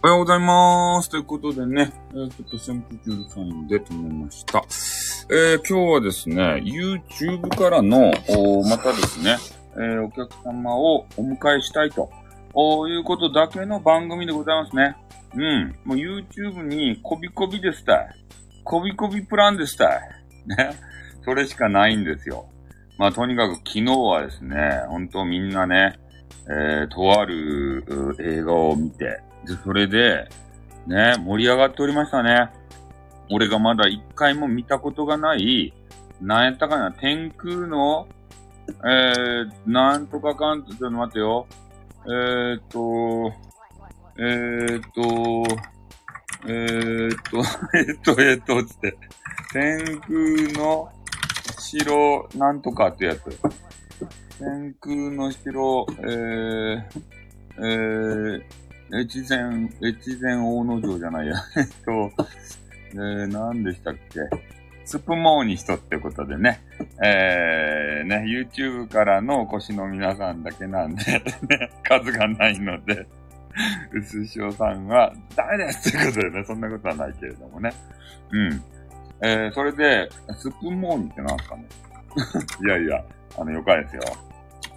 おはようございます。ということでね、えー、ちょっと扇風機うるさいんで止めました。えー、今日はですね、YouTube からの、またですね、えー、お客様をお迎えしたいと、いうことだけの番組でございますね。うん。もう YouTube にこびこびでしたい。こびこびプランでしたい。ね。それしかないんですよ。まあ、とにかく昨日はですね、本当みんなね、えー、とある映画を見て、で、それで、ね、盛り上がっておりましたね。俺がまだ一回も見たことがない、なんやったかな、天空の、えー、なんとかかんと、ちょっと待ってよ。えーっと、えーっと、えーっと、えーっと、えーっと、つって、天空の城、なんとかってやつ。天空の城、えー、えー、越前、越前大野城じゃないや。えっと、えー、何でしたっけ？スプモーニ人ってことでね。えー、ね、YouTube からのお越しの皆さんだけなんで、ね、数がないので、うすしおさんは、ダメですってことでね、そんなことはないけれどもね。うん。えー、それで、スプモーニってなんですかね？いやいや、あの、よかですよ。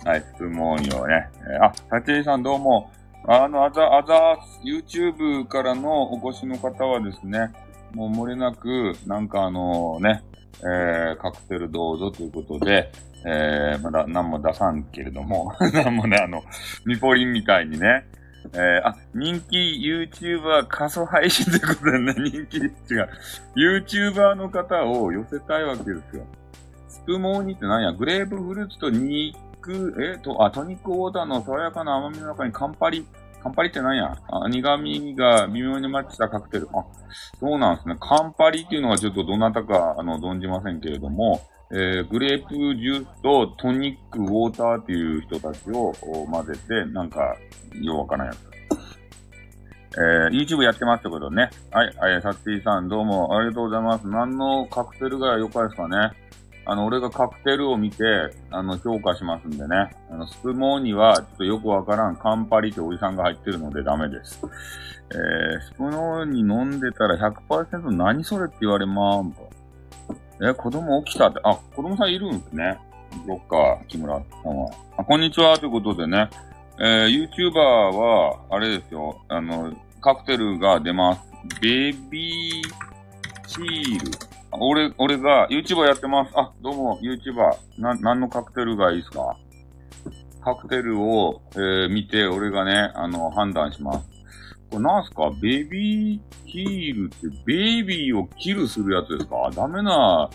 はい、スプモーニをね。えー、あ、さちえさんどうも、あの、あざ、あざ、YouTube からのお越しの方はですね、もう漏れなく、なんかあのね、えー、カクテルどうぞということで、えー、まだ何も出さんけれども、何もね、あの、ミポリンみたいにね、えー、あ、人気 YouTuber 仮想配信ということでね、人気、違う。YouTuber の方を寄せたいわけですよ。スプモーニって何や？グレープフルーツとニック、えと、あ、トニックウォーターの爽やかな甘みの中にカンパリ、カンパリって何や？あ苦味が微妙にマッチしたカクテル。あ、そうなんですね。カンパリっていうのはちょっとどなたか、あの、存じませんけれども、えー、グレープジュースとトニックウォーターっていう人たちを混ぜて、なんか、ようわからんやつ。えー、YouTube やってますってことね。はい、えー、サッティさんどうもありがとうございます。何のカクテルが良かですかね？あの、俺がカクテルを見て、あの、評価しますんでね。あの、スプモーには、ちょっとよくわからん、カンパリっておじさんが入ってるのでダメです。えー、スプモーに飲んでたら100%何それって言われまーん。え、子供起きたって、あ、子供さんいるんですね。どっか、木村さんは。あ、こんにちは、ということでね。えー、YouTuber は、あれですよ、あの、カクテルが出ます。ベビーチール。俺、俺が YouTuber やってます。あ、どうも YouTuber。な、何のカクテルがいいですか？カクテルを、えー、見て、俺がね、あの、判断します。これなんすか？ベビーキールって、ベイビーをキルするやつですか？ダメな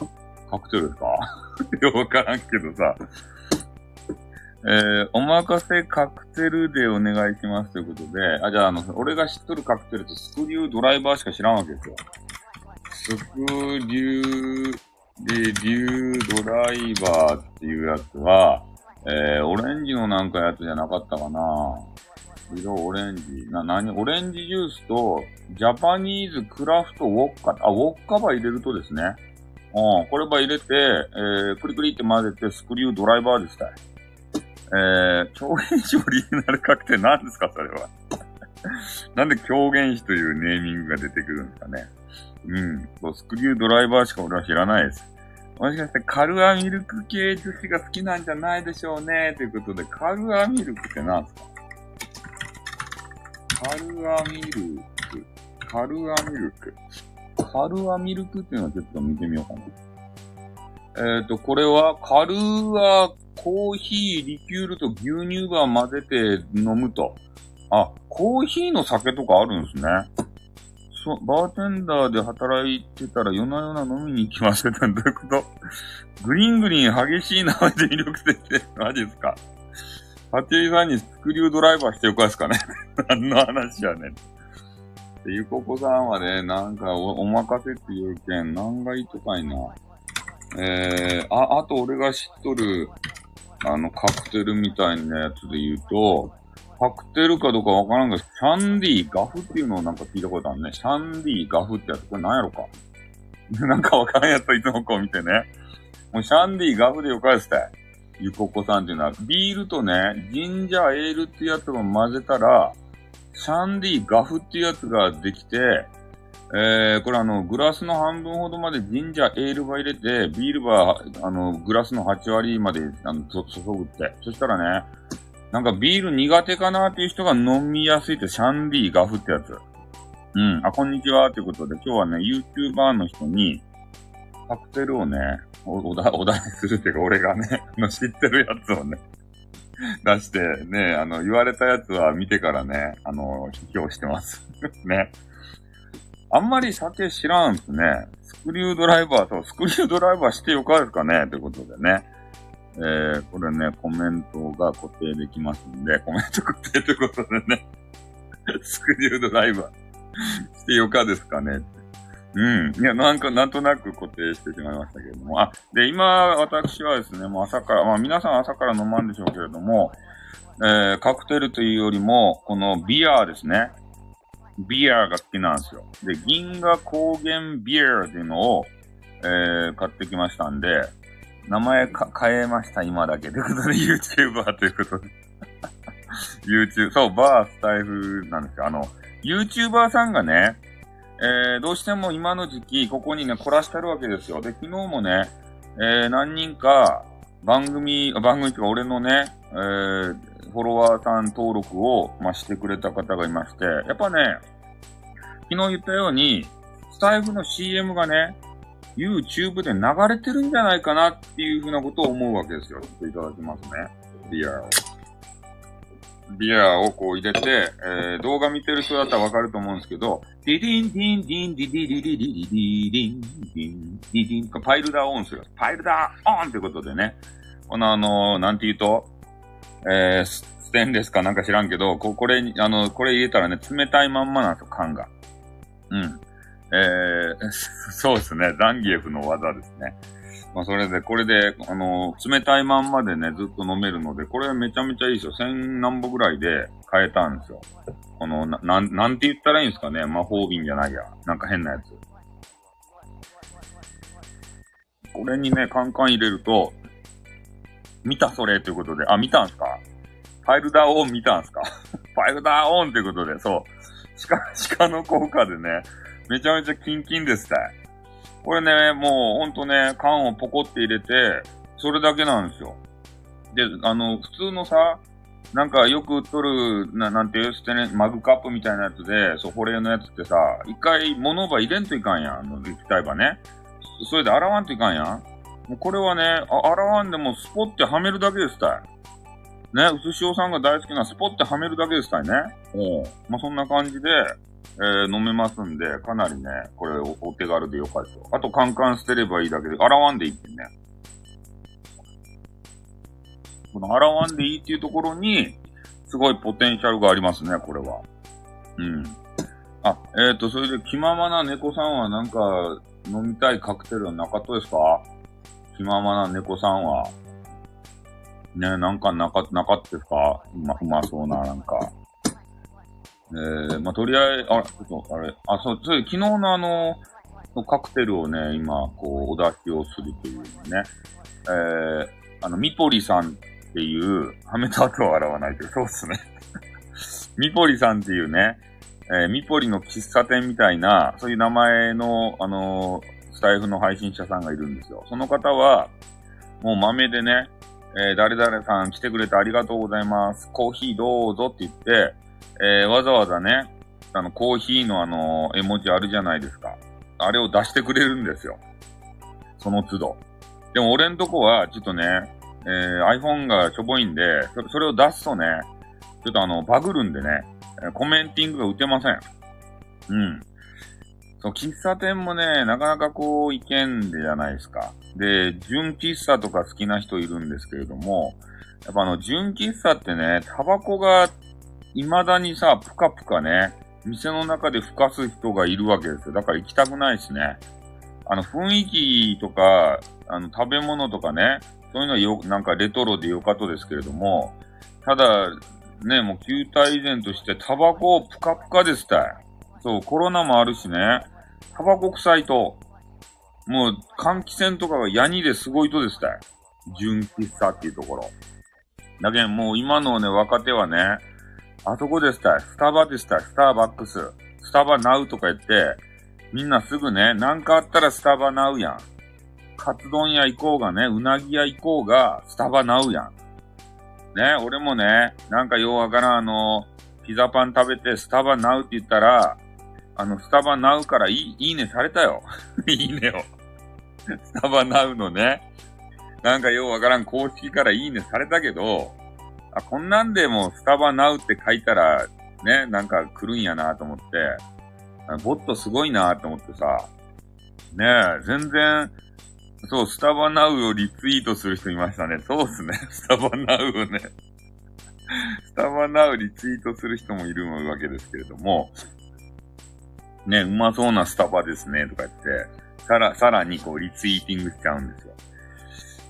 カクテルですか？よくわからんけどさ。えー、お任せカクテルでお願いしますということで、あ、じゃあ、あの、俺が知っとるカクテルとスクリュードライバーしか知らんわけですよ。スクリューで、リュードライバーっていうやつは、えー、オレンジのなんかやつじゃなかったかな色オレンジ。な、なに、オレンジジュースと、ジャパニーズクラフトウォッカ。あ、ウォッカバー入れるとですね。うん、これば入れて、えー、クリクリって混ぜて、スクリュードライバーでしたい。えー、狂言師オリジナルカクテル何ですか、それは。なんで狂言師というネーミングが出てくるんですかね。うん。そう、スクリュードライバーしか俺は知らないです。もしかしてカルアミルク系女子が好きなんじゃないでしょうね。ということで、カルアミルクって何ですか？カルアミルク。カルアミルク。カルアミルクっていうのをちょっと見てみようかな。えっ、ー、と、これはカルアコーヒー、リキュールと牛乳が混ぜて飲むと。あ、コーヒーの酒とかあるんですね。そ、バーテンダーで働いてたら夜な夜な飲みに行きましたどういうこと？グリングリン激しい名前で魅力的で、マジですか？パティさんにスクリュードライバーしてよかですかね？何の話やねん。で、ゆここさんはね、なんかお、お任せっていう件、何がいいとかいな。えー、あ、あと俺が知っとる、あの、カクテルみたいなやつで言うと、カクテルかどうかわからんが、シャンディガフっていうのをなんか聞いたことあるね。シャンディガフってやつ、これ何やろか なんかわからんやついつもこう見てね。もうシャンディガフでよかですって。ゆここさんっていうのは、ビールとね、ジンジャーエールってやつを混ぜたら、シャンディガフっていうやつができて、えー、これあの、グラスの半分ほどまでジンジャーエールバ入れて、ビールバー、あの、グラスの8割まで、あの、注ぐって。そしたらね、なんかビール苦手かなっていう人が飲みやすいって、シャンディガフってやつ。うん。あ、こんにちは。ということで、今日はね、YouTuber の人に、カクテルをね、お、おだ、お題するっていうか、俺がね、あ の知ってるやつをね、出して、ね、あの、言われたやつは見てからね、あの、批評してます。ね。あんまり酒知らんすね。スクリュードライバーと、スクリュードライバーしてよかですかねということでね。えー、これね、コメントが固定できますんで、コメント固定ということでね。スクリュードライバーしてよかですかねってうん。いや、なんか、なんとなく固定してしまいましたけれども。あ、で、今、私はですね、もう朝から、まあ皆さん朝から飲まんでしょうけれども、えー、カクテルというよりも、このビアーですね。ビアが好きなんですよ。で、銀河高原ビアっていうのを、えー、買ってきましたんで、名前か変えました、今だけ。ということで、YouTuber ということで。YouTube、そう、バースタイフなんですよ。あの、YouTuber さんがね、えー、どうしても今の時期、ここにね、凝らしてるわけですよ。で、昨日もね、えー、何人か、番組、番組というか俺のね、えー、フォロワーさん登録を、まあ、してくれた方がいまして、やっぱね、昨日言ったように、スタイフの CM がね、YouTube で流れてるんじゃないかなっていうふうなことを思うわけですよ。ちょっといただきますね。ビアを。ビアをこう入れて、えー、動画見てる人だったらわかると思うんですけど、ディディンディンディンディディディディディディディンディンディディンパイルダーオンする。パイルダーオンってことでね、このあのー、なんて言うと、えー、ステンレスかなんか知らんけど、こ、これ、あの、これ入れたらね、冷たいまんまなんですよ、缶が。うん。えー、そうですね。ザンギエフの技ですね。まあ、それで、これで、あの、冷たいまんまでね、ずっと飲めるので、これめちゃめちゃいいですよ。千何歩ぐらいで買えたんですよ。この、な、なん、なんて言ったらいいんですかね。魔法瓶じゃないや。なんか変なやつ。これにね、カンカン入れると、見たそれということで、あ、見たんすか？ファイルダーオン見たんすか？ファイルダーオンということで、そう。鹿、鹿の効果でね、めちゃめちゃキンキンですた。これね、もうほんとね、缶をポコって入れて、それだけなんですよ。で、あの、普通のさ、なんかよく売っとる、ななんていうステネ、マグカップみたいなやつで、そう、保冷のやつってさ、一回物ば入れんといかんやん。あの、液体ばね。それで洗わんといかんやん。もうこれはね、洗わんでもスポってはめるだけですたい。ね、うすしおさんが大好きなスポってはめるだけですたいね。おまあ、そんな感じで、えー、飲めますんで、かなりね、これお手軽でよかった。あとカンカン捨てればいいだけで、洗わんでいいってね。この洗わんでいいっていうところに、すごいポテンシャルがありますね、これは。うん。あ、えっ、ー、と、それで気ままな猫さんはなんか飲みたいカクテルはなかったですか？気ままな猫さんは。ね、なんかなか、なかったですかうま、うまそうな、なんか。えー、まあ、とりあえず、あ、ちょっと、あれ、あ、そう、それ、昨日のあの、カクテルをね、今、こう、お出しをするというね、えー、あの、ミポリさんっていう、はめた後は洗わないけど、そうっすね。ミポリさんっていうね、えー、ミポリの喫茶店みたいな、そういう名前の、あのー、スタイフの配信者さんがいるんですよ。その方は、もう豆でね、えー、誰々さん来てくれてありがとうございます。コーヒーどうぞって言って、えー、わざわざね、あの、コーヒーのあの、絵文字あるじゃないですか。あれを出してくれるんですよ。その都度。でも俺んとこは、ちょっとね、えー、iPhone がしょぼいんでそ、それを出すとね、ちょっとあの、バグるんでね、コメンティングが打てません。うん。そう、喫茶店もね、なかなかこう、意見でじゃないですか。で、純喫茶とか好きな人いるんですけれども、やっぱあの、純喫茶ってね、タバコが未だにさ、ぷかぷかね、店の中で吹かす人がいるわけですよ。だから行きたくないしね。あの、雰囲気とか、あの、食べ物とかね、そういうのはよ、なんかレトロでよかとですけれども、ただ、ね、もう球体依然としてタバコをぷかぷかですたい。そう、コロナもあるしね、タバコ臭いと、もう換気扇とかがヤニですごいとですたい。純喫茶っていうところ。だけどもう今のね、若手はね、あそこでしたスタバでしたスターバックス。スタバナウとか言って、みんなすぐね、なんかあったらスタバナウやん。カツ丼屋行こうがね、うなぎ屋行こうが、スタバナウやん。ね、俺もね、なんかようわからん、あの、ピザパン食べてスタバナウって言ったら、あの、スタバナウからいい、いいねされたよ。いいねを。スタバナウのね、なんかようわからん公式からいいねされたけど、あ、こんなんでもスタバナウって書いたら、ね、なんか来るんやなと思って、ボットすごいなと思ってさ、ねえ、全然、そう、スタバナウをリツイートする人いましたね。そうっすね。スタバナウをね。スタバナウリツイートする人もいるわけですけれども、ね、うまそうなスタバですね、とか言って、さら、さらにこうリツイーティングしちゃうんですよ。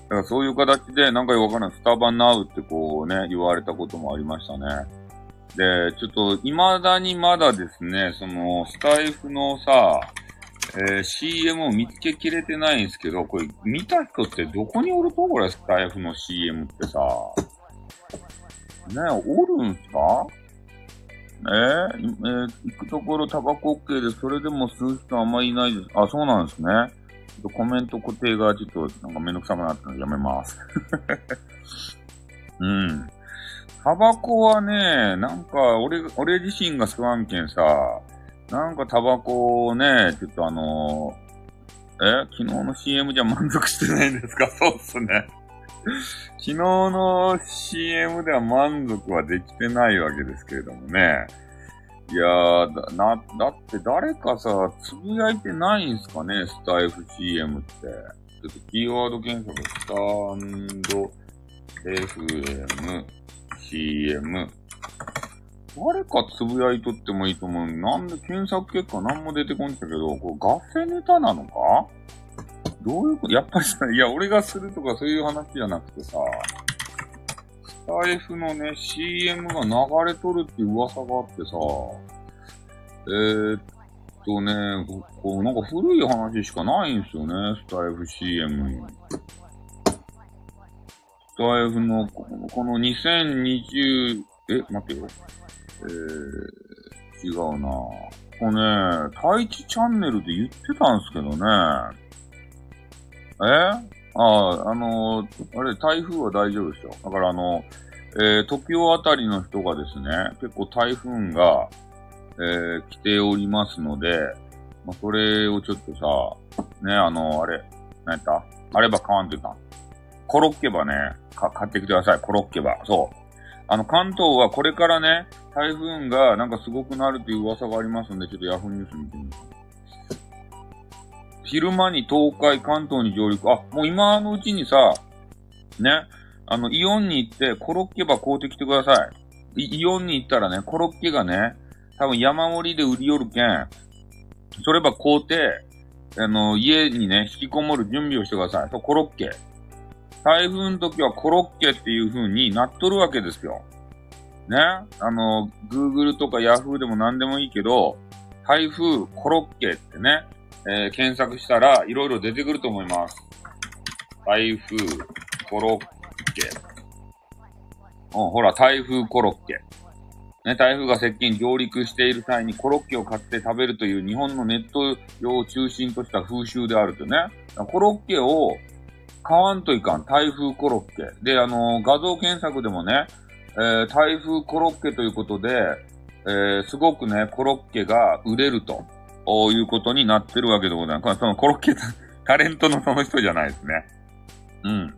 だからそういう形で、なんかよくわからない、スタバナウってこうね、言われたこともありましたね。で、ちょっと、未だにまだですね、その、スタイフのさ、えー、CM を見つけきれてないんですけど、これ、見た人ってどこにおるとこれ、スタイフの CM ってさ。ねおるんすか？えー、えー、行くところタバコ OK で、それでも吸う人あんまりいないです。あ、そうなんですね。とコメント固定がちょっとなんかめんどくさくなったのでやめます。うん。タバコはね、なんか、俺、俺自身が吸わんけんさ、なんかタバコをね、ちょっとあのー、え？昨日の CM じゃ満足してないんですか？そうっすね。昨日の CM では満足はできてないわけですけれどもね。いやー、だ、な、だって誰かさ、つぶやいてないんすかね、スタイフ CM って。ちょっとキーワード検索、スタンド FM CM。誰かつぶやいとってもいいと思う。なんで検索結果何も出てこんったけど、これガセネタなのか？どういうこと？やっぱりさ、いや、俺がするとかそういう話じゃなくてさ、スタイフのね、CM が流れとるって噂があってさ、えー、っとね、こう、なんか古い話しかないんですよね、スタイフ CM。スタイフの、この2020、え、待ってよ。えー、違うなこれね、太一チャンネルで言ってたんですけどね。え？ああ、あのー、あれ、台風は大丈夫ですよ。だからあの、えー、時尾あたりの人がですね、結構台風が、えー、来ておりますので、まあ、それをちょっとさ、ね、あの、あれ、何やった？あれば買わんといかん。コロッケばね、か、買ってきてください。コロッケば。そう。あの、関東はこれからね、台風がなんかすごくなるという噂がありますんで、ちょっとヤフーニュース見てみます。昼間に東海、関東に上陸。あ、もう今のうちにさ、ね、あの、イオンに行ってコロッケば買うてきてください。イイオンに行ったらね、コロッケがね、多分山盛りで売り寄るけん、それば買うて、あの、家にね、引きこもる準備をしてください。そう、コロッケ。台風の時はコロッケっていう風になっとるわけですよ。ね。あの、Google とか Yahoo でも何でもいいけど、台風コロッケってね、えー、検索したらいろいろ出てくると思います。台風コロッケ。うん、ほら、台風コロッケ。ね、台風が接近、上陸している際にコロッケを買って食べるという日本のネット用を中心とした風習であるとね。コロッケを買わんといかん。台風コロッケ。で、あのー、画像検索でもね、えー、台風コロッケということで、えー、すごくね、コロッケが売れると。ういうことになってるわけでございます。そのコロッケ タレントのその人じゃないですね。うん。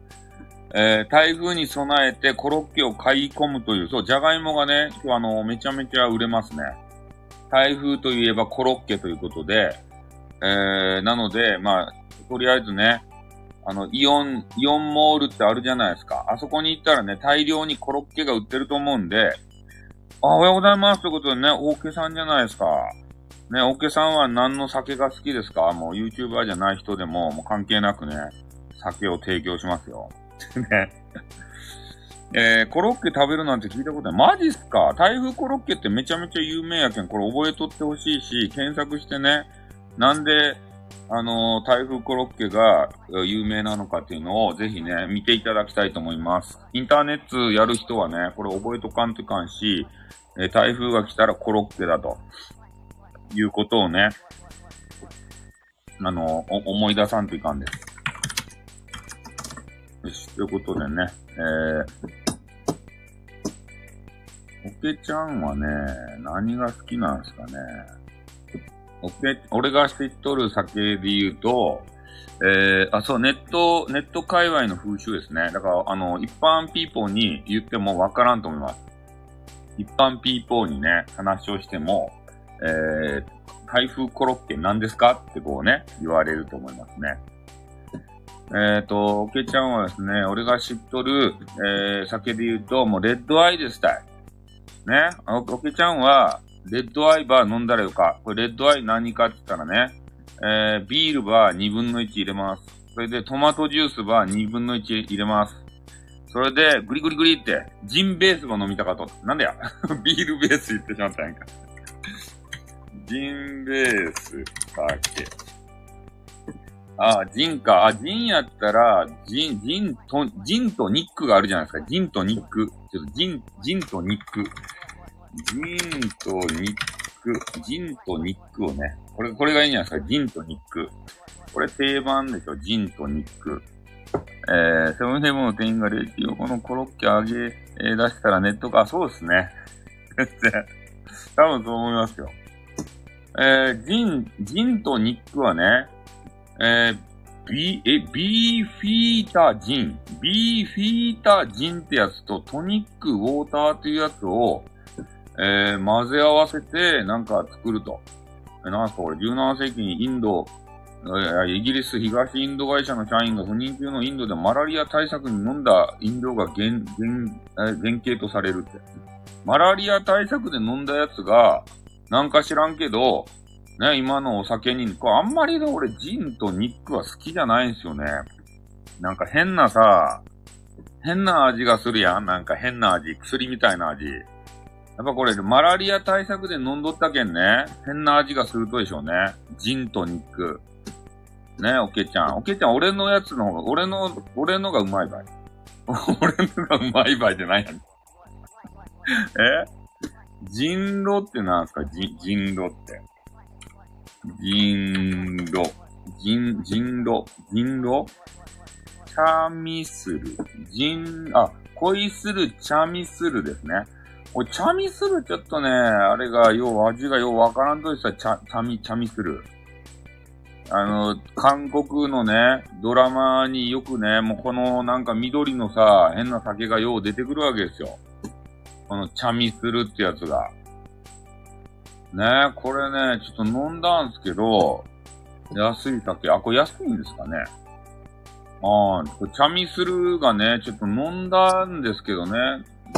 えー、台風に備えてコロッケを買い込むという、そう、じゃがいもがね、今日あの、めちゃめちゃ売れますね。台風といえばコロッケということで、えー、なので、まあ、とりあえずね、あの、イオン、イオンモールってあるじゃないですか。あそこに行ったらね、大量にコロッケが売ってると思うんで、あ、おはようございますということでね、オーケーさんじゃないですか。ね、オーケさんは何の酒が好きですか？もう YouTuber じゃない人でも、もう関係なくね、酒を提供しますよ。ね。えー、コロッケ食べるなんて聞いたことない。マジっすか？台風コロッケってめちゃめちゃ有名やけん、これ覚えとってほしいし、検索してね、なんで、あのー、台風コロッケが有名なのかっていうのをぜひね、見ていただきたいと思います。インターネットやる人はね、これ覚えとかんといかんし、え台風が来たらコロッケだと、いうことをね、あの、思い出さんといかんです。よし、ということでね、えー、おけちゃんはね、何が好きなんですかね。おけ、俺が知っとる酒で言うと、えー、あ、そう、ネット、ネット界隈の風習ですね。だから、あの、一般ピーポーに言ってもわからんと思います。一般ピーポーにね、話をしても、えー、台風コロッケ何ですか？ってこうね、言われると思いますね。えっ、ー、と、おけちゃんはですね、俺が知っとる、えー、酒で言うと、もうレッドアイですたい。ね？おけちゃんは、レッドアイバー飲んだらよか。これレッドアイ何かって言ったらね、えー、ビールバー2分の1入れます。それでトマトジュースバー2分の1入れます。それで、グリグリグリって、ジンベースも飲みたかと。なんだよ。ビールベース言ってしまったんやんか。ジンベース、酒。ああ、ジンか。あ、ジンやったら、ジン、ジンと、ジンとニックがあるじゃないですか。ジンとニック。ちょっとジン、ジンとニック。ジンとニック。ジンとニックをね。これ、これがいいんじゃないですか？ジンとニック。これ定番でしょ？ジンとニック。えー、セブンイレブンの店員がレシピをこのコロッケ揚げ、えー、出したらネットか。そうですね。全 然多分そう思いますよ。えー、ジン、ジンとニックはね、えー、ビえ、ビーフィータジン。ビーフィータジンってやつとトニックウォーターっていうやつを、えー、混ぜ合わせてなんか作ると。え、なんすかこれ17世紀にインド、イギリス東インド会社の社員が不妊中のインドでマラリア対策に飲んだ飲料が原、原、原型とされるって。マラリア対策で飲んだやつが、なんか知らんけど、ね、今のお酒に、これあんまりね、俺、ジンとニックは好きじゃないんですよね。なんか変なさ、変な味がするやん。なんか変な味。薬みたいな味。やっぱこれ、マラリア対策で飲んどったけんね。変な味がするとでしょうね。ジンとニック。ね、おけちゃん。おけちゃん、俺のやつの方が、俺の、俺のがうまいばい。俺のがうまいばいってないやん。え？人狼ってなんすか？人、人狼って。人狼、人、人狼、人狼？チャミスル、人、あ、恋するチャミスルですね。おチャミスルちょっとね、あれが、よう、味がようわからんとしたら、チャ、チャミ、チャミスル。あの、韓国のね、ドラマによくね、もうこのなんか緑のさ、変な酒がよう出てくるわけですよ。このチャミスルってやつが。ねこれね、ちょっと飲んだんすけど、安い酒、あ、これ安いんですかね。ああ、これチャミスルがね、ちょっと飲んだんですけどね、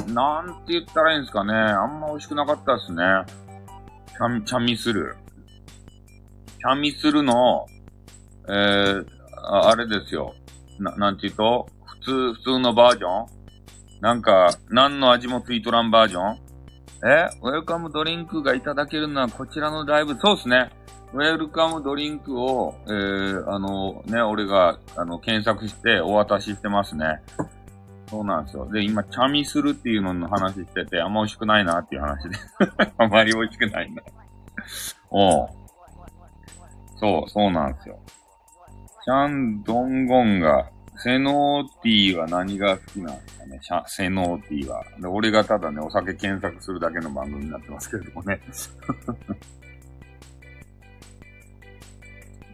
なんて言ったらいいんですかね。あんま美味しくなかったですね。チャミ、チャミスル。チャミスルの、えー、ああれですよ。な、なんて言うと、普通、普通のバージョンなんか、何の味もついとらんバージョンえウェルカムドリンクがいただけるのはこちらのライブ、そうですね。ウェルカムドリンクを、えー、あの、ね、俺が、あの、検索してお渡ししてますね。そうなんですよ。で、今、チャミするっていうのの話してて、あんま美味しくないなっていう話で。あんまり美味しくないんだ。おう。そう、そうなんですよ。チャンドンゴンがセノーティーは何が好きなんですかね？シャセノーティーは。で、俺がただね、お酒検索するだけの番組になってますけれどもね。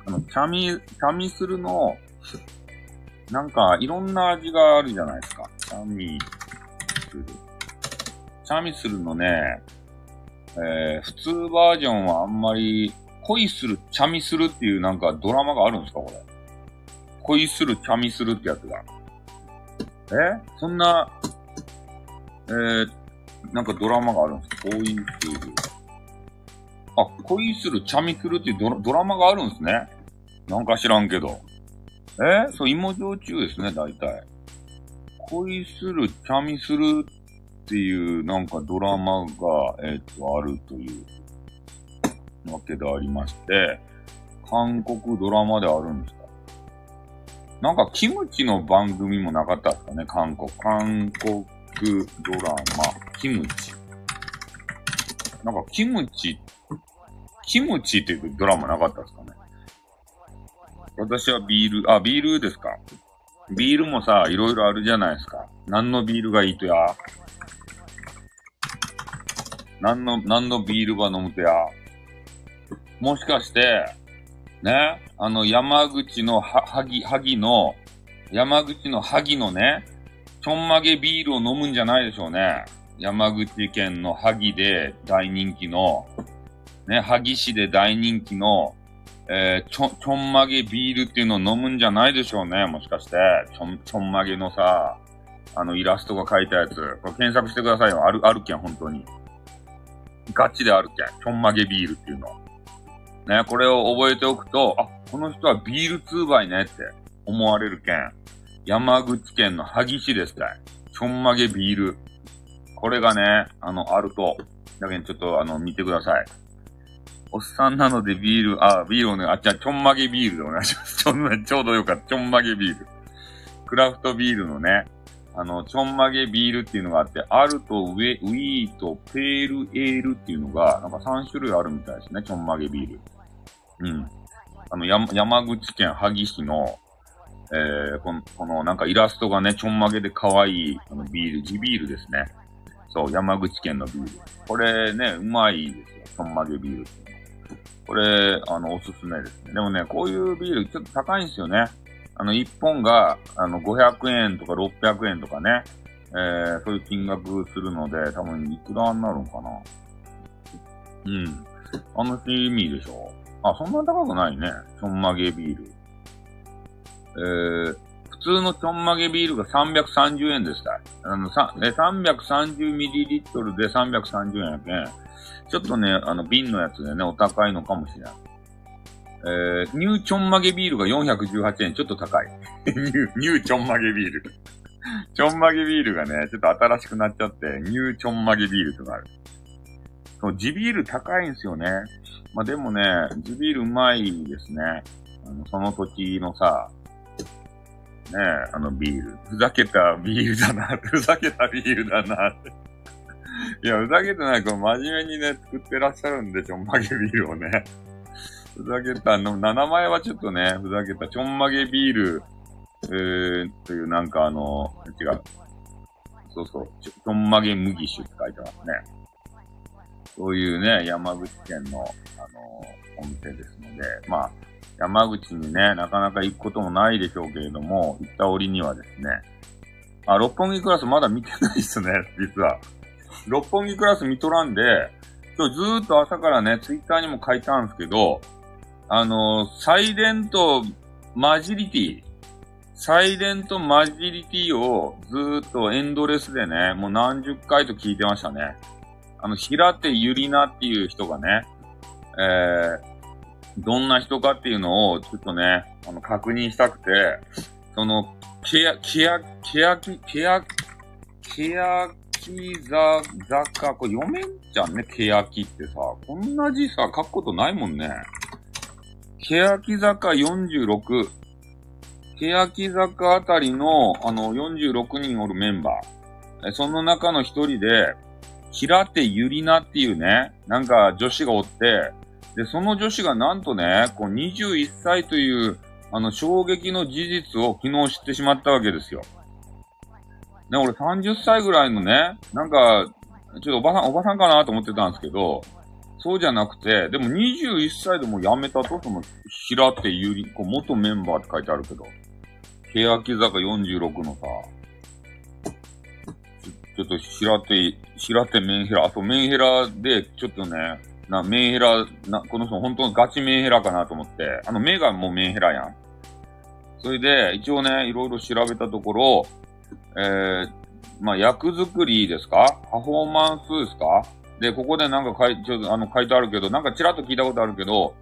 あの、チャミ、チャミスルの、なんか、いろんな味があるじゃないですか。チャミスル。チャミスルのね、えー、普通バージョンはあんまり、恋する、チャミスルっていうなんかドラマがあるんですかこれ？恋する、チャミするってやつが。え？そんな、えー、なんかドラマがあるんですか？恋する。あ、恋する、チャミするっていうドラドラマがあるんですね。なんか知らんけど。え？そう、芋焼酎ですね、大体。恋する、チャミするっていうなんかドラマが、えっ、ー、と、あるというわけでありまして、韓国ドラマであるんですなんか、キムチの番組もなかったですかね韓国。韓国ドラマ、キムチ。なんか、キムチ、キムチっていうドラマなかったですかね私はビール、あ、ビールですかビールもさ、いろいろあるじゃないですか。何のビールがいいとや何の、何のビールが飲むとやもしかして、ね、あの、山口のは、萩、萩の、山口の萩のね、ちょんまげビールを飲むんじゃないでしょうね。山口県の萩で大人気の、ね、萩市で大人気の、えー、ちょ、ちょんまげビールっていうのを飲むんじゃないでしょうね。もしかして。ちょん、ちょんまげのさ、あの、イラストが書いたやつ。これ検索してくださいよ。ある、あるけん、本当に。ガチであるけん。ちょんまげビールっていうの。ね、これを覚えておくと、あ、この人はビール2倍ねって思われるけん。山口県の萩市ですかい。ちょんまげビール。これがね、あの、あると。だけどちょっとあの、見てください。おっさんなのでビール、あ、ビールをね、あ、じゃあ、ちょんまげビールでお願いします。ちょん、ちょうどよかった。ちょんまげビール。クラフトビールのね、あの、ちょんまげビールっていうのがあって、アルとウェ、ウィーとペールエールっていうのが、なんか3種類あるみたいですね、ちょんまげビール。うん。あの、山、山口県萩市の、えー、この、このなんかイラストがね、ちょんまげで可愛い、あの、ビール、地ビールですね。そう、山口県のビール。これね、うまいですよ。ちょんまげビールってこれ、あの、おすすめですね。でもね、こういうビールちょっと高いんですよね。あの、1本が、あの、500円とか600円とかね、えー、そういう金額するので、多分いくらになるのかな。うん。楽しみでしょあ、そんな高くないね。ちょんまげビール。えー、普通のちょんまげビールが330円でした。あの、さ、330ml で330円やけん。ちょっとね、あの、瓶のやつでね、お高いのかもしれない。えー、ニューちょんまげビールが418円、ちょっと高い。ニュー、ニューちょんまげビール。ちょんまげビールがね、ちょっと新しくなっちゃって、ニューちょんまげビールとかある。そう、地ビール高いんですよね。まあ、でもね、地ビールうまいですね。あの、その時のさ、ねえあのビール。ふざけたビールだな、ふざけたビールだな。いや、ふざけてない、この真面目にね、作ってらっしゃるんで、ちょんまげビールをね。ふざけた、の、名前はちょっとね、ふざけた、ちょんまげビール、えー、というなんかあの、違う。そうそう、ちょんまげ麦酒って書いてますね。そういうね、山口県の、あのお店ですので、まあ、山口にね、なかなか行くこともないでしょうけれども、行った折にはですね、あ、六本木クラスまだ見てないっすね、実は。六本木クラス見とらんで、今日ずーっと朝からね、ツイッターにも書いたんですけど、あのー、サイレントマジリティ、サイレントマジリティをずーっとエンドレスでね、もう何十回と聞いてましたね。あの、平手ゆりなっていう人がね、えー、どんな人かっていうのをちょっとね、あの、確認したくて、その、けや、けや、けやき、けや、けやきざ、ざか、これ読めんじゃんね、けやきってさ。こんな字さ、書くことないもんね。けやき坂46。けやき坂あたりの、あの、46人おるメンバー。その中の一人で、平手ゆりなっていうね、なんか女子がおって、で、その女子がなんとね、こう21歳という、あの、衝撃の事実を昨日知ってしまったわけですよ。ね、俺30歳ぐらいのね、なんか、ちょっとおばさん、おばさんかなと思ってたんですけど、そうじゃなくて、でも21歳でも辞めたと、その、平手ゆり、こう元メンバーって書いてあるけど、欅坂46のさ、ちょっと平手、平手メンヘラ、あとメンヘラで、ちょっとね、な、メンヘラ、な、この人本当のガチメンヘラかなと思って、あの目がもうメンヘラやん。それで、一応ね、いろいろ調べたところ、えー、まあ、役作りですか？パフォーマンスですか？で、ここでなんか書い、ちょっとあの、書いてあるけど、なんかちらっと聞いたことあるけど、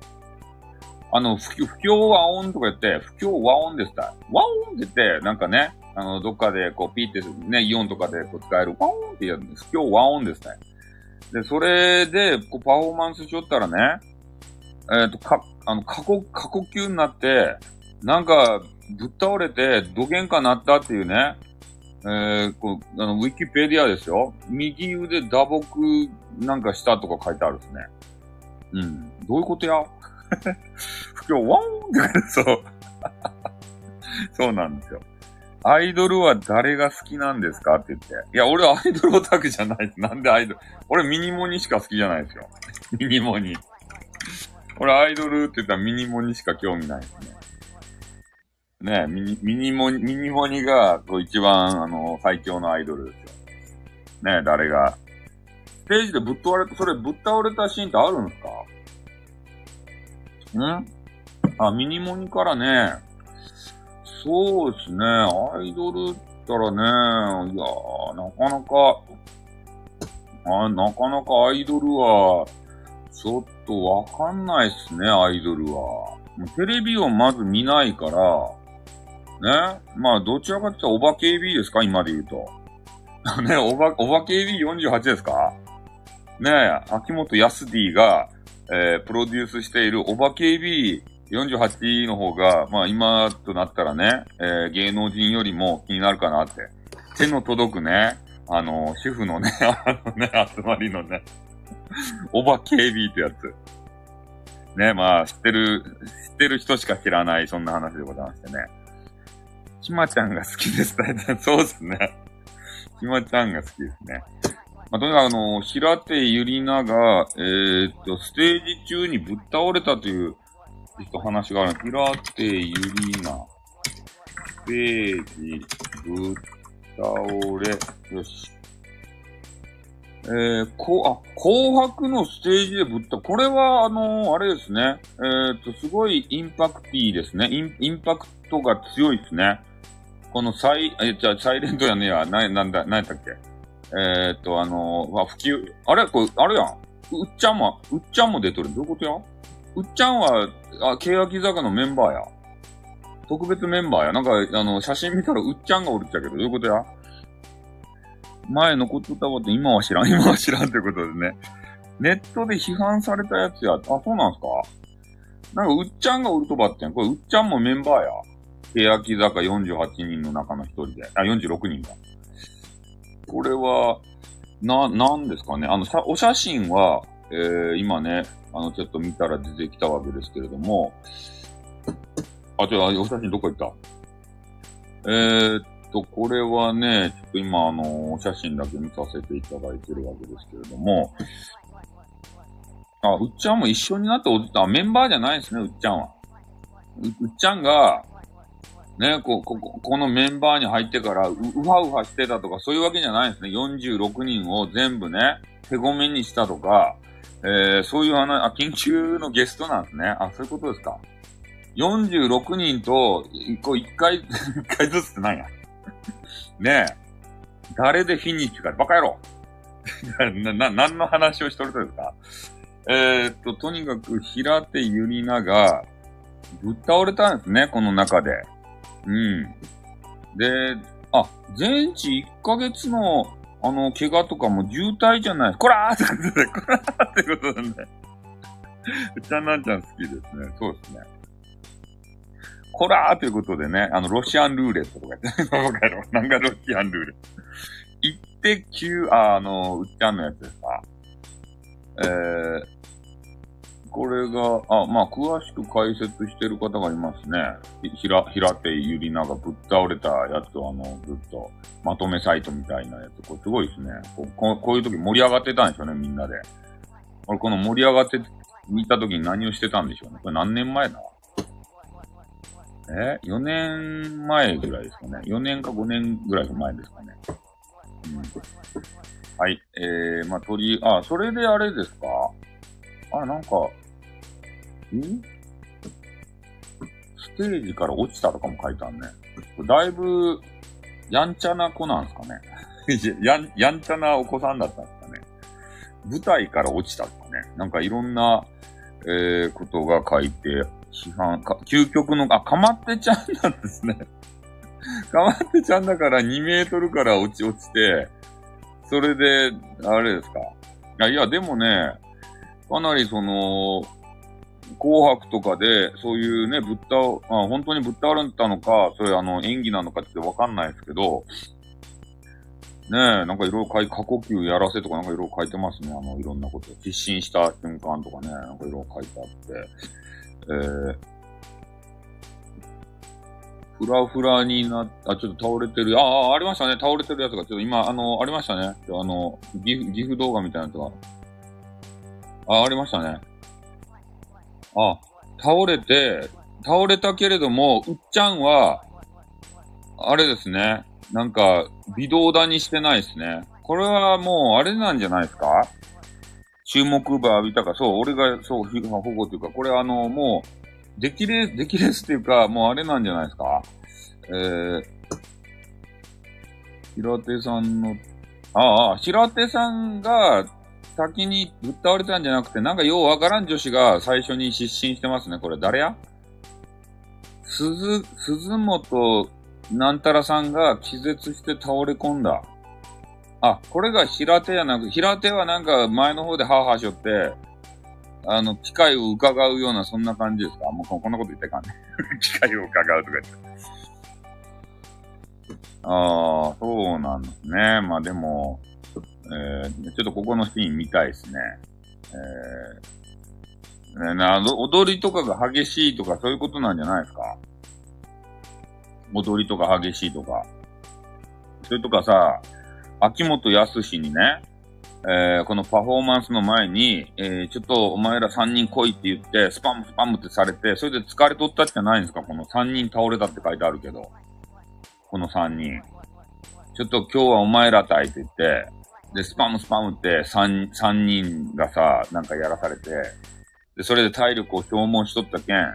あの、不不協和音とか言って、不協和音ですか和音って言って、なんかね、あの、どっかでこう、ピーってね、イオンとかでこう使える、和音って言うんです。不協和音ですね。で、それで、こう、パフォーマンスしよったらね、えっ、ー、と、か、あの、過呼、過呼吸になって、なんか、ぶっ倒れて、ど喧嘩なったっていうね、えー、こう、あの、ウィキペディアですよ。右腕打撲なんかしたとか書いてあるんですね。うん。どういうことや？不況、ワンってそう。そうなんですよ。アイドルは誰が好きなんですかって言って。いや、俺はアイドルオタクじゃないです。なんでアイドル？俺ミニモニしか好きじゃないですよ。ミニモニ。俺アイドルって言ったらミニモニしか興味ないですね。ねミニ、ミニモニ、ミニモニが、こう一番、あの、最強のアイドルですよ。ねえ誰が。ステージでぶっ倒れた、それぶっ倒れたシーンってあるんですか？ん？あ、ミニモニからね、そうですね。アイドルったらね、いや、なかなか、あなかなかアイドルは、ちょっとわかんないっすね、アイドルは。テレビをまず見ないから、ね。まあ、どちらかって言ったら、おば KB ですか今で言うと。ね、おば、おば KB48 ですか？ね秋元康 D が、えー、プロデュースしているおば KB 48の方が、まあ今となったらね、えー、芸能人よりも気になるかなって。手の届くね、あの、主婦のね、あのね、集まりのね、おば KB ってやつ。ね、まあ知ってる、知ってる人しか知らない、そんな話でございましてね。ひまちゃんが好きです。大体そうですね。ひまちゃんが好きですね。まあ、とにかくあの、平手ゆりなが、えー、っと、ステージ中にぶっ倒れたというちょっと話がある。平手ゆりな。ページ、ぶっ倒れ。よし。えー、こ、あ、紅白のステージでぶった。これは、あのー、あれですね。えー、っと、すごいインパクティーですね。イン、インパクトが強いですね。このサイ、え、じゃサイレントやねや。な、なんだ、なんやったっけ？えー、っと、あのー、まあ、普及、あれ？これ、あれやん。うっちゃんも、うっちゃんも出とる。どういうことや？うっちゃんは、あ、欅坂のメンバーや。特別メンバーや。なんか、あの、写真見たらうっちゃんがおるっちゃけど、どういうことや？前のことったこと今は知らん、今は知らんってことですね。ネットで批判されたやつや。あ、そうなんすか？なんか、うっちゃんがおるとばってん。これ、うっちゃんもメンバーや。欅坂48人の中の一人で。あ、46人だ。これは、な、なんですかね？あの、さ、お写真は、えー、今ね、あの、ちょっと見たら出てきたわけですけれども、あ、ちょ、お写真どこ行った？えー、っと、これはね、ちょっと今、あの、お写真だけ見させていただいてるわけですけれども、あ、うっちゃんも一緒になって踊った。メンバーじゃないですね、うっちゃんは。ううっちゃんが、ね、こ、こ、このメンバーに入ってからう、うはうはしてたとか、そういうわけじゃないですね。46人を全部ね、手ごめにしたとか、えー、そういう話、あ、緊急のゲストなんですね。あ、そういうことですか。46人と、こう、一回、一回ずつって何や。ねえ。誰でフィニッシュか、バカ野郎 な、な、何の話をしとるとですかえー、っと、とにかく、平手ゆりなが、ぶっ倒れたんですね、この中で。うん。で、あ、全治1ヶ月のあの、怪我とかも渋滞じゃない。こらーってことで、こらーってことでね。うちゃんなんちゃん好きですね。そうですね。こらーということでね、あの、ロシアンルーレットとか言って、わかなんかロシアンルーレット。一滴九、あ、あの、うっちゃんのやつですか？えー、これが、あ、まあ、詳しく解説してる方がいますね。ひら、平手ゆりながぶっ倒れたやつをあの、ずっと、まとめサイトみたいなやつ。これすごいですね。こここういう時盛り上がってたんですよね、みんなで。俺この盛り上がって、見た時に何をしてたんでしょうね。これ何年前だ？え ?4 年前ぐらいですかね。4年か5年ぐらい前ですかね。うん。はい。えー、まあ、鳥、あ、それであれですか？あ、なんか、ステージから落ちたとかも書いてあるね。だいぶ、やんちゃな子なんですかね。やん、やんちゃなお子さんだったんですかね。舞台から落ちたとかね。なんかいろんな、えー、ことが書いて、批判、か、究極の、あ、かまってちゃんなんですね。かまってちゃんだから2メートルから落ち落ちて、それで、あれですか。いや、いや、でもね、かなりその、紅白とかで、そういうね、ぶっ倒、あ本当にぶっ倒れたのか、そういうあの、演技なのかってわかんないですけど、ねえ、なんかいろいろ書い、過呼吸やらせとかなんかいろいろ書いてますね。あの、いろんなこと。失神した瞬間とかね、なんかいろいろ書いてあって、えー、ふらふらになっ、あ、ちょっと倒れてる。ああ、ありましたね。倒れてるやつが、ちょっと今、あの、ありましたね。あの、ギフ、ギフ動画みたいなやつが。あ、ありましたね。あ、倒れて、倒れたけれども、うっちゃんは、あれですね。なんか、微動だにしてないですね。これはもう、あれなんじゃないですか？注目部浴びたか、そう、俺が、そう、保護というか、これあの、もう、できれ、できれすっていうか、もうあれなんじゃないですか？えー、平手さんの、ああ、平手さんが先にぶっ倒れたんじゃなくて、なんかようわからん女子が最初に失神してますね。これ誰や？鈴、鈴本なんたらさんが気絶して倒れ込んだ。あ、これが平手やなく、平手はなんか前の方でハーハーしよって、あの、機会を伺うような、そんな感じですか？もうこんなこと言ってかんね。機会を伺うとか言って。ああ、そうなんですね。まあでも、えー、ちょっとここのシーン見たいですね。えー、ねな、踊りとかが激しいとかそういうことなんじゃないですか？踊りとか激しいとか。それとかさ、秋元康にね、えー、このパフォーマンスの前に、えー、ちょっとお前ら3人来いって言って、スパムスパムってされて、それで疲れとったっじゃないんですか？この3人倒れたって書いてあるけど。この3人。ちょっと今日はお前らたいって言って、で、スパムスパムって3、3人がさ、なんかやらされて、で、それで体力を消耗しとったけん、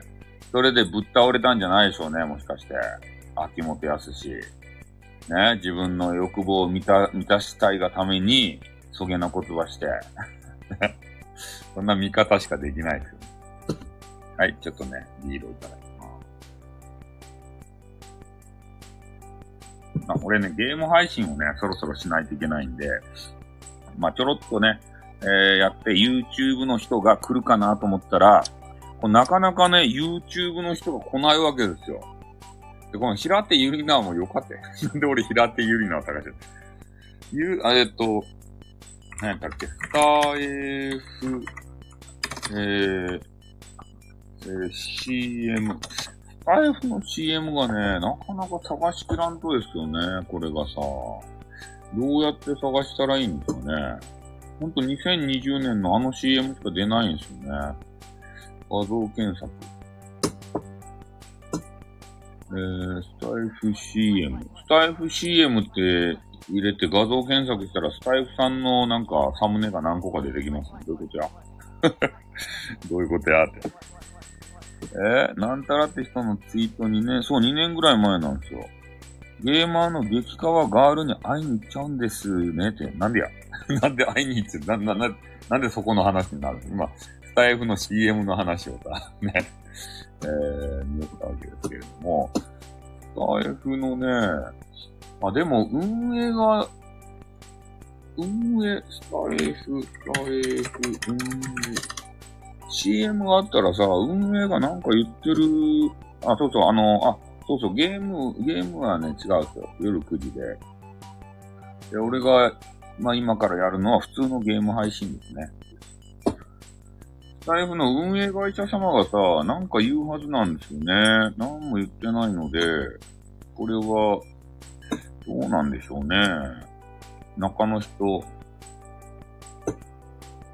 それでぶっ倒れたんじゃないでしょうね、もしかして。秋元康。ね、自分の欲望を満た、満たしたいがために、そげな言葉して。そんな見方しかできないですよ。はい、ちょっとね、ビールをいただきます。まあ、俺ね、ゲーム配信をね、そろそろしないといけないんで、まあ、ちょろっとね、えー、やって YouTube の人が来るかなと思ったら、こなかなかね、YouTube の人が来ないわけですよ。で、この平手ゆりなもよかった。なんで俺平手ゆりなを探してる。ゆ、えっと、何やったっけ、スター F、えー、えー、CM。スター F の CM がね、なかなか探しきらんとですよね、これがさ。どうやって探したらいいんですかね。ほんと2020年のあの CM しか出ないんですよね。画像検索。えー、スタイフ CM。スタイフ CM って入れて画像検索したら、スタイフさんのなんかサムネが何個か出てきますね。どういうことや どういうことやって。えー、なんたらって人のツイートにね、そう、2年ぐらい前なんですよ。ゲーマーの激川ガールに会いに行っちゃうんですねって、なんでや？なんで会いに行って、な、な、な、なんでそこの話になる今、スタイフの CM の話をさ、ね、えー、見ったわけですけれども、スタイフのね、あ、でも、運営が、運営、スタイフ、スタイフ、運営、CM があったらさ、運営がなんか言ってる、あ、そうそう、あの、あ、そうそう、ゲーム、ゲームはね、違うんですよ。夜9時で。で、俺が、まあ今からやるのは普通のゲーム配信ですね。スタイフの運営会社様がさ、なんか言うはずなんですよね。何も言ってないので、これは、どうなんでしょうね。中の人、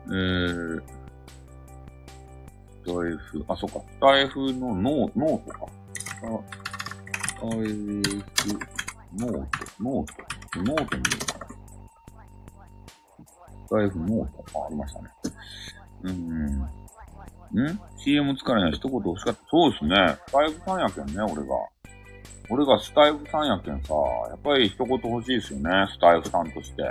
えー、スタイフ、あ、そっか、スタエフのノーノートか。スタエフ、ノート、ノート、ノートにいるかな。スタエフノート、あ、ありましたね。うん。ん ?CM 使えない一言欲しかった。そうですね。スタエフさんやけんね、俺が。俺がスタエフさんやけんさ、やっぱり一言欲しいですよね、スタエフさんとして。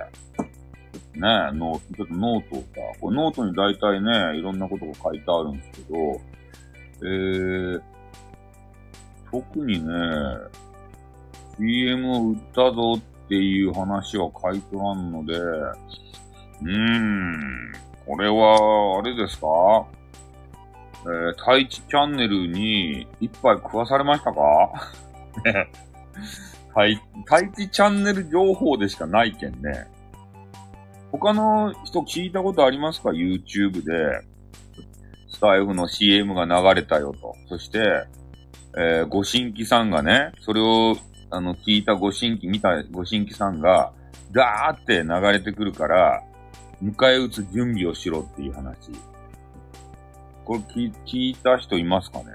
ねノートちょっとノートをさ、これノートに大体ね、いろんなことが書いてあるんですけど、えー、特にね、CM を売ったぞっていう話は書いとらんので、うーん、これは、あれですか？えー、太一チャンネルに一杯食わされましたか？ね太一チャンネル情報でしかないけんね。他の人聞いたことありますか ?YouTube で、スタイフの CM が流れたよと。そして、えー、ご新規さんがね、それを、あの、聞いたご新規、見たご新規さんが、ガーって流れてくるから、迎え撃つ準備をしろっていう話。これ聞聞いた人いますかね？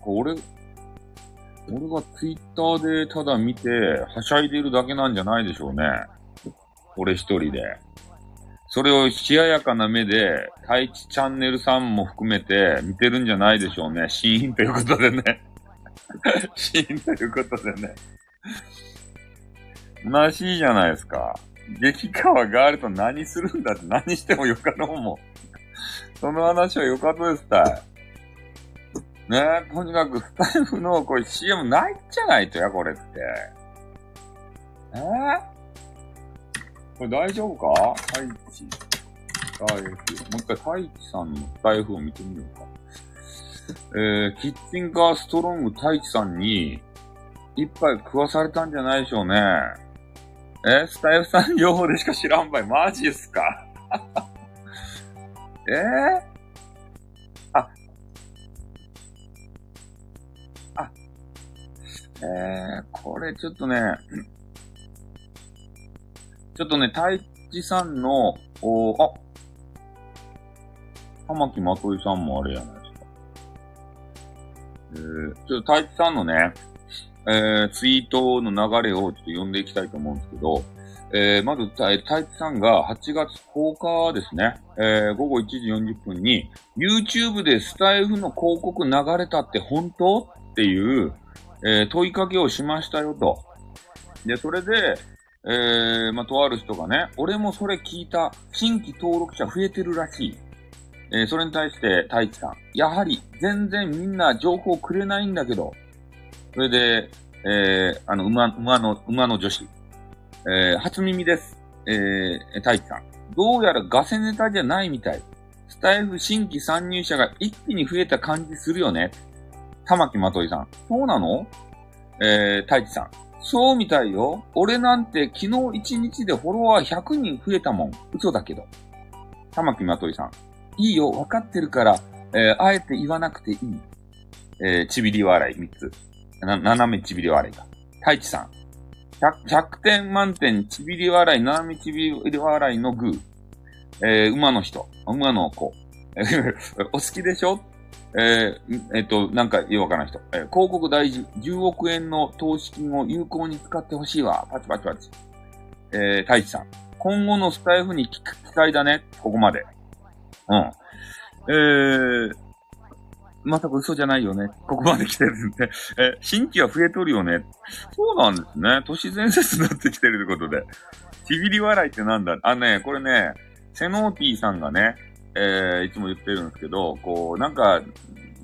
これ、俺がツイッターでただ見て、はしゃいでるだけなんじゃないでしょうね。俺一人で。それを冷ややかな目で、太一チャンネルさんも含めて見てるんじゃないでしょうね。シーンということでね。シーンということでね。なしいじゃないですか。激川ガールと何するんだって何してもよかろうもん。その話はよかったですたい。ねえ、とにかくスタイフのこれ CM ないんじゃないとや、これって。えーこれ大丈夫か？太一。太一。もう一回太一さんのスタイフを見てみようか。えー、キッチンカーストロング太一さんに、一杯食わされたんじゃないでしょうね。えスタイフさん情報でしか知らんばい。マジっすか？えー、あ、あ、えー、これちょっとね、ちょっとね、太一さんの、おあ、玉木まといさんもあれやないですか。えー、ちょっと太一さんのね、えー、ツイートの流れをちょっと読んでいきたいと思うんですけど、えー、まず、太一さんが8月10日ですね、えー、午後1時40分に、YouTube でスタイフの広告流れたって本当？っていう、えー、問いかけをしましたよと。で、それで、えー、まあ、とある人がね、俺もそれ聞いた、新規登録者増えてるらしい。えー、それに対して、太一さん。やはり、全然みんな情報くれないんだけど。それで、えー、あの、馬、馬の、馬の女子。えー、初耳です。えー、太一さん。どうやらガセネタじゃないみたい。スタイフ新規参入者が一気に増えた感じするよね。玉木まといさん。そうなの？えー、太一さん。そうみたいよ。俺なんて昨日1日でフォロワー100人増えたもん。嘘だけど。玉木まといさん。いいよ、わかってるから、えー、あえて言わなくていい。えー、ちびり笑い3つ。な、斜めちびり笑いか。太一さん。100, 100点満点ちびり笑い、斜めちびり笑いのグー。えー、馬の人。馬の子。お好きでしょ？えー、えっ、と、なんかよくわからな人。えー、広告大事。10億円の投資金を有効に使ってほしいわ。パチパチパチ。えー、太一さん。今後のスタイフに期待だね。ここまで。うん。えー、まさか嘘じゃないよね。ここまで来てるんで。え新規は増えとるよね。そうなんですね。都市伝説になってきてるってことで。ちびり笑いってなんだ？あ、ね、これね、セノーティーさんがね、えー、いつも言ってるんですけど、こう、なんか、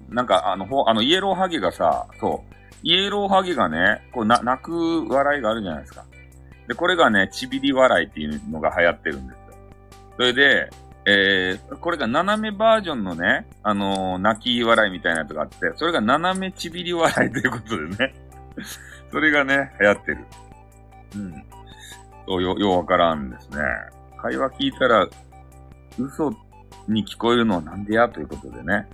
なんか、あの、ほ、あの、イエローハゲがさ、そう、イエローハゲがね、こう、な、泣く笑いがあるじゃないですか。で、これがね、ちびり笑いっていうのが流行ってるんですよ。それで、えー、これが斜めバージョンのね、あのー、泣き笑いみたいなやつがあって、それが斜めちびり笑いということでね。それがね、流行ってる。うん。そう、よ、ようわからんですね。会話聞いたら、嘘に聞こえるのはなんでや？ということでね。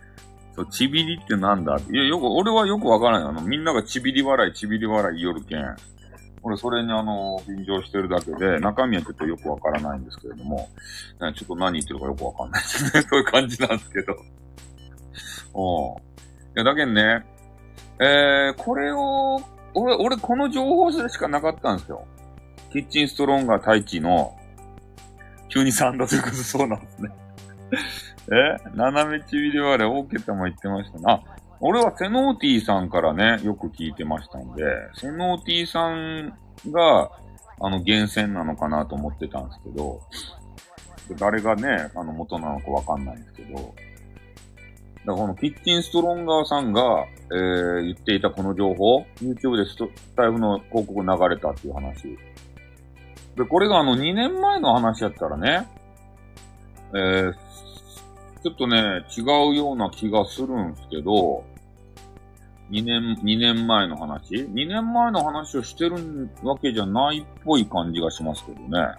そう、ちびりってなんだ？いや、よく、俺はよくわからない。あの、みんながちびり笑い、ちびり笑い言よるけん。俺、それにあの、便乗してるだけで、中身はちょっとよくわからないんですけれども、ちょっと何言ってるかよくわかんないですね。そういう感じなんですけど。おいや、だけんね、えー、これを、俺、俺、この情報しかなかったんですよ。キッチンストロンガー太一の、急にサンドということそうなんですね。え斜めちびり割れ、オーケーも言ってましたね。あ、俺はセノーティーさんからね、よく聞いてましたんで、セノーティーさんが、あの、厳選なのかなと思ってたんですけど、誰がね、あの、元なのかわかんないんですけど、だからこのキッチンストロンガーさんが、えー、言っていたこの情報、YouTube でスタイフの広告流れたっていう話。で、これがあの2年前の話やったらね、えー、ちょっとね、違うような気がするんすけど、2年、2年前の話 ?2 年前の話をしてるわけじゃないっぽい感じがしますけどね。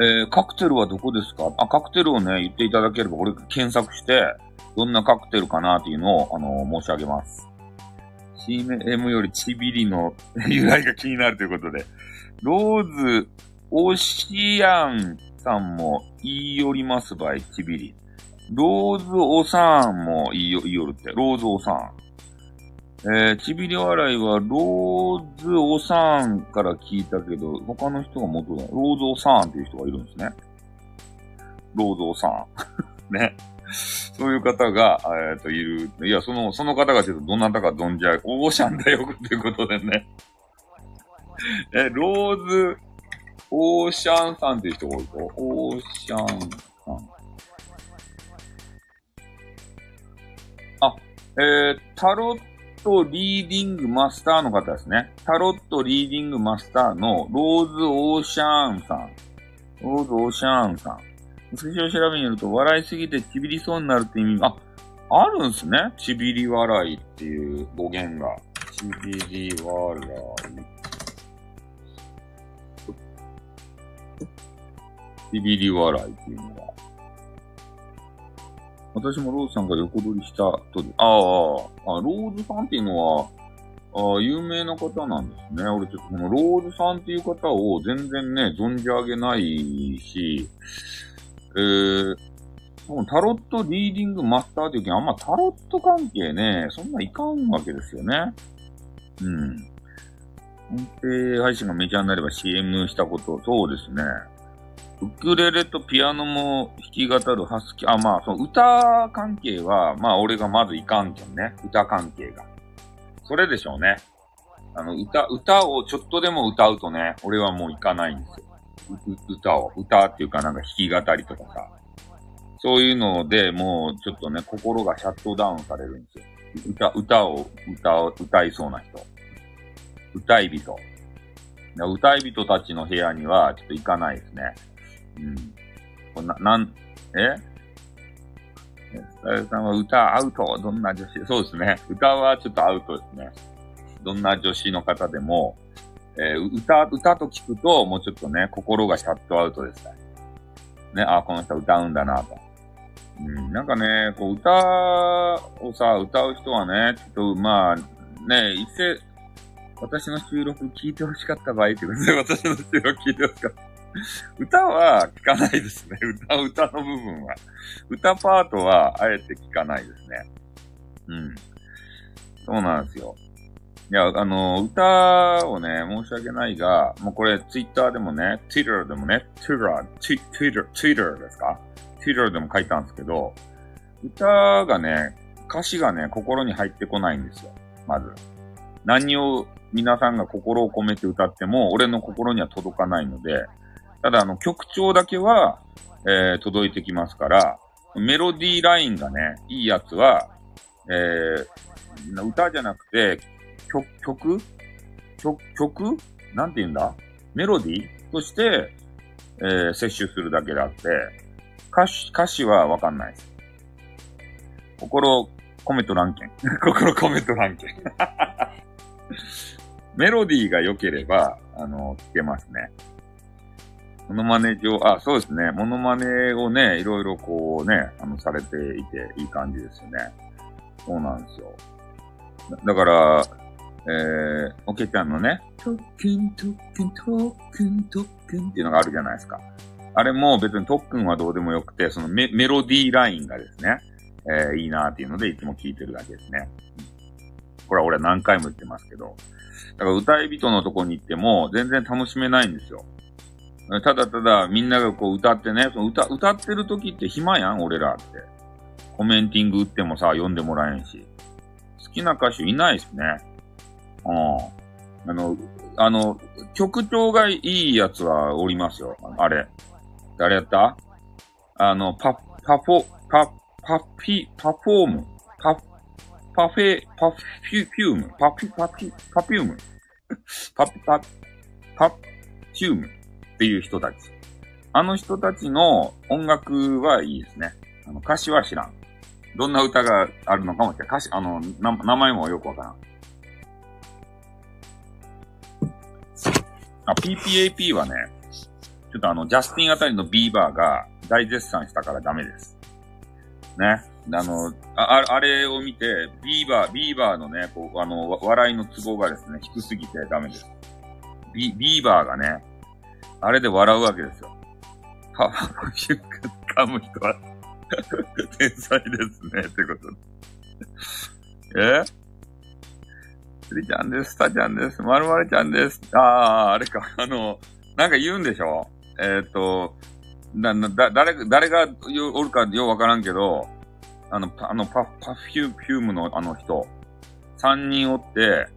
えー、カクテルはどこですか？あ、カクテルをね、言っていただければ、俺検索して、どんなカクテルかなっていうのを、あのー、申し上げます。CM よりチビリの 由来が気になるということで、ローズ、オシアンさんも言いよりますばい、チビリ。ローズオサーンも言いよいよるって、ローズオサーン。えー、ちびり笑いは、ローズオサーンから聞いたけど、他の人が元だ。ローズオサーンっていう人がいるんですね。ローズオサーン。ね。そういう方が、えっ、ー、と、いる。いや、その、その方がちょっとどなたか存じ上げ、オーシャンだよ、ということでね。え、ローズ、オーシャンさんっていう人が多いると、オーシャンさん。えー、タロットリーディングマスターの方ですね。タロットリーディングマスターのローズ・オーシャーンさん。ローズ・オーシャーンさん。数字を調べによると、笑いすぎてちびりそうになるって意味が、あ、あるんすね。ちびり笑いっていう語源が。ちびり笑い。ちびり笑いっていうのが。私もローズさんが横取りしたと、ああ、あ、ローズさんっていうのは、あ有名な方なんですね。俺ちょっとこのローズさんっていう方を全然ね、存じ上げないし、えー、タロットリーディングマスターっていうけあんまタロット関係ね、そんないかんわけですよね。うん。音声配信がメジャーになれば CM したこと、そうですね。ウクレレとピアノも弾き語るハスキー、あ、まあ、その歌関係は、まあ、俺がまずいかんけんね。歌関係が。それでしょうね。あの、歌、歌をちょっとでも歌うとね、俺はもういかないんですよ。歌を。歌っていうかなんか弾き語りとかさ。そういうので、もうちょっとね、心がシャットダウンされるんですよ。歌、歌を、歌を、歌いそうな人。歌い人。歌い人たちの部屋にはちょっと行かないですね。うん。こんな、なん、えスタエフさんは歌アウト？どんな女子？そうですね。歌はちょっとアウトですね。どんな女子の方でも、えー、歌、歌と聞くと、もうちょっとね、心がシャットアウトですね。ね、あ、この人歌うんだなと。うん、なんかね、こう、歌をさ、歌う人はね、ちょっと、まあ、ね、一斉、私の収録聞いてほしかった場合ってことで、私の収録聞いてほしかった。歌は聞かないですね。歌、歌の部分は。歌パートはあえて聞かないですね。うん。そうなんですよ。いや、あの、歌をね、申し訳ないが、もうこれ、ツイッターでもね、ツイッターでもね、ツイッター、ツイッター、ツイッターですか？ツイッターでも書いたんですけど、歌がね、歌詞がね、心に入ってこないんですよ。まず。何を皆さんが心を込めて歌っても、俺の心には届かないので、ただ、あの、曲調だけは、えー、届いてきますから、メロディーラインがね、いいやつは、えー、歌じゃなくて、曲、曲？曲曲？なんて言うんだ？メロディー？として、えー、摂取するだけであって、歌詞、歌詞はわかんないです。心込めとらんけん。心込めとらんけん。メロディーが良ければ、あの、聞けますね。モノマネ上、あ、そうですね。モノマネをね、いろいろこうね、あの、されていていい感じですよね。そうなんですよ。だから、えー、おけちゃんのね、特訓、特訓、特訓、特訓っていうのがあるじゃないですか。あれも別に特訓はどうでもよくて、そのメメロディーラインがですね、えー、いいなっていうのでいつも聞いてるだけですね。これは俺は何回も言ってますけど。だから歌い人のとこに行っても全然楽しめないんですよ。ただただみんながこう歌ってね、その歌、歌ってる時って暇やん、俺らって。コメンティング打ってもさ、読んでもらえんし。好きな歌手いないっすね。うん。あの、あの、曲調がいいやつはおりますよ。あれ。誰やった？あの、パ、パフォ、パ、パピ、パフォーム。パ、パフェ、パフュ、フューム。パピ、パピ、パピューム。パ、パ、パ、フューム。っていう人たち。あの人たちの音楽はいいですね。あの、歌詞は知らん。どんな歌があるのかも知らん。歌詞、あの、名前もよくわからん。あ、PPAP はね、ちょっとあの、ジャスティンあたりのビーバーが大絶賛したからダメです。ね。あの、ああれを見て、ビーバー、ビーバーのね、こう、あの、笑いのツボがですね、低すぎてダメです。ビ、ビーバーがね、あれで笑うわけですよ。パフュー噛む人は天才ですね、ってこと。え？つりちゃんです、たちゃんです、まるまるちゃんです。ああ、あれか、あの、なんか言うんでしょ？えっ、ー、と、だ、だ、誰、誰がおるかようわからんけど、あの、あの、パ、 Perfume のあの人、三人おって、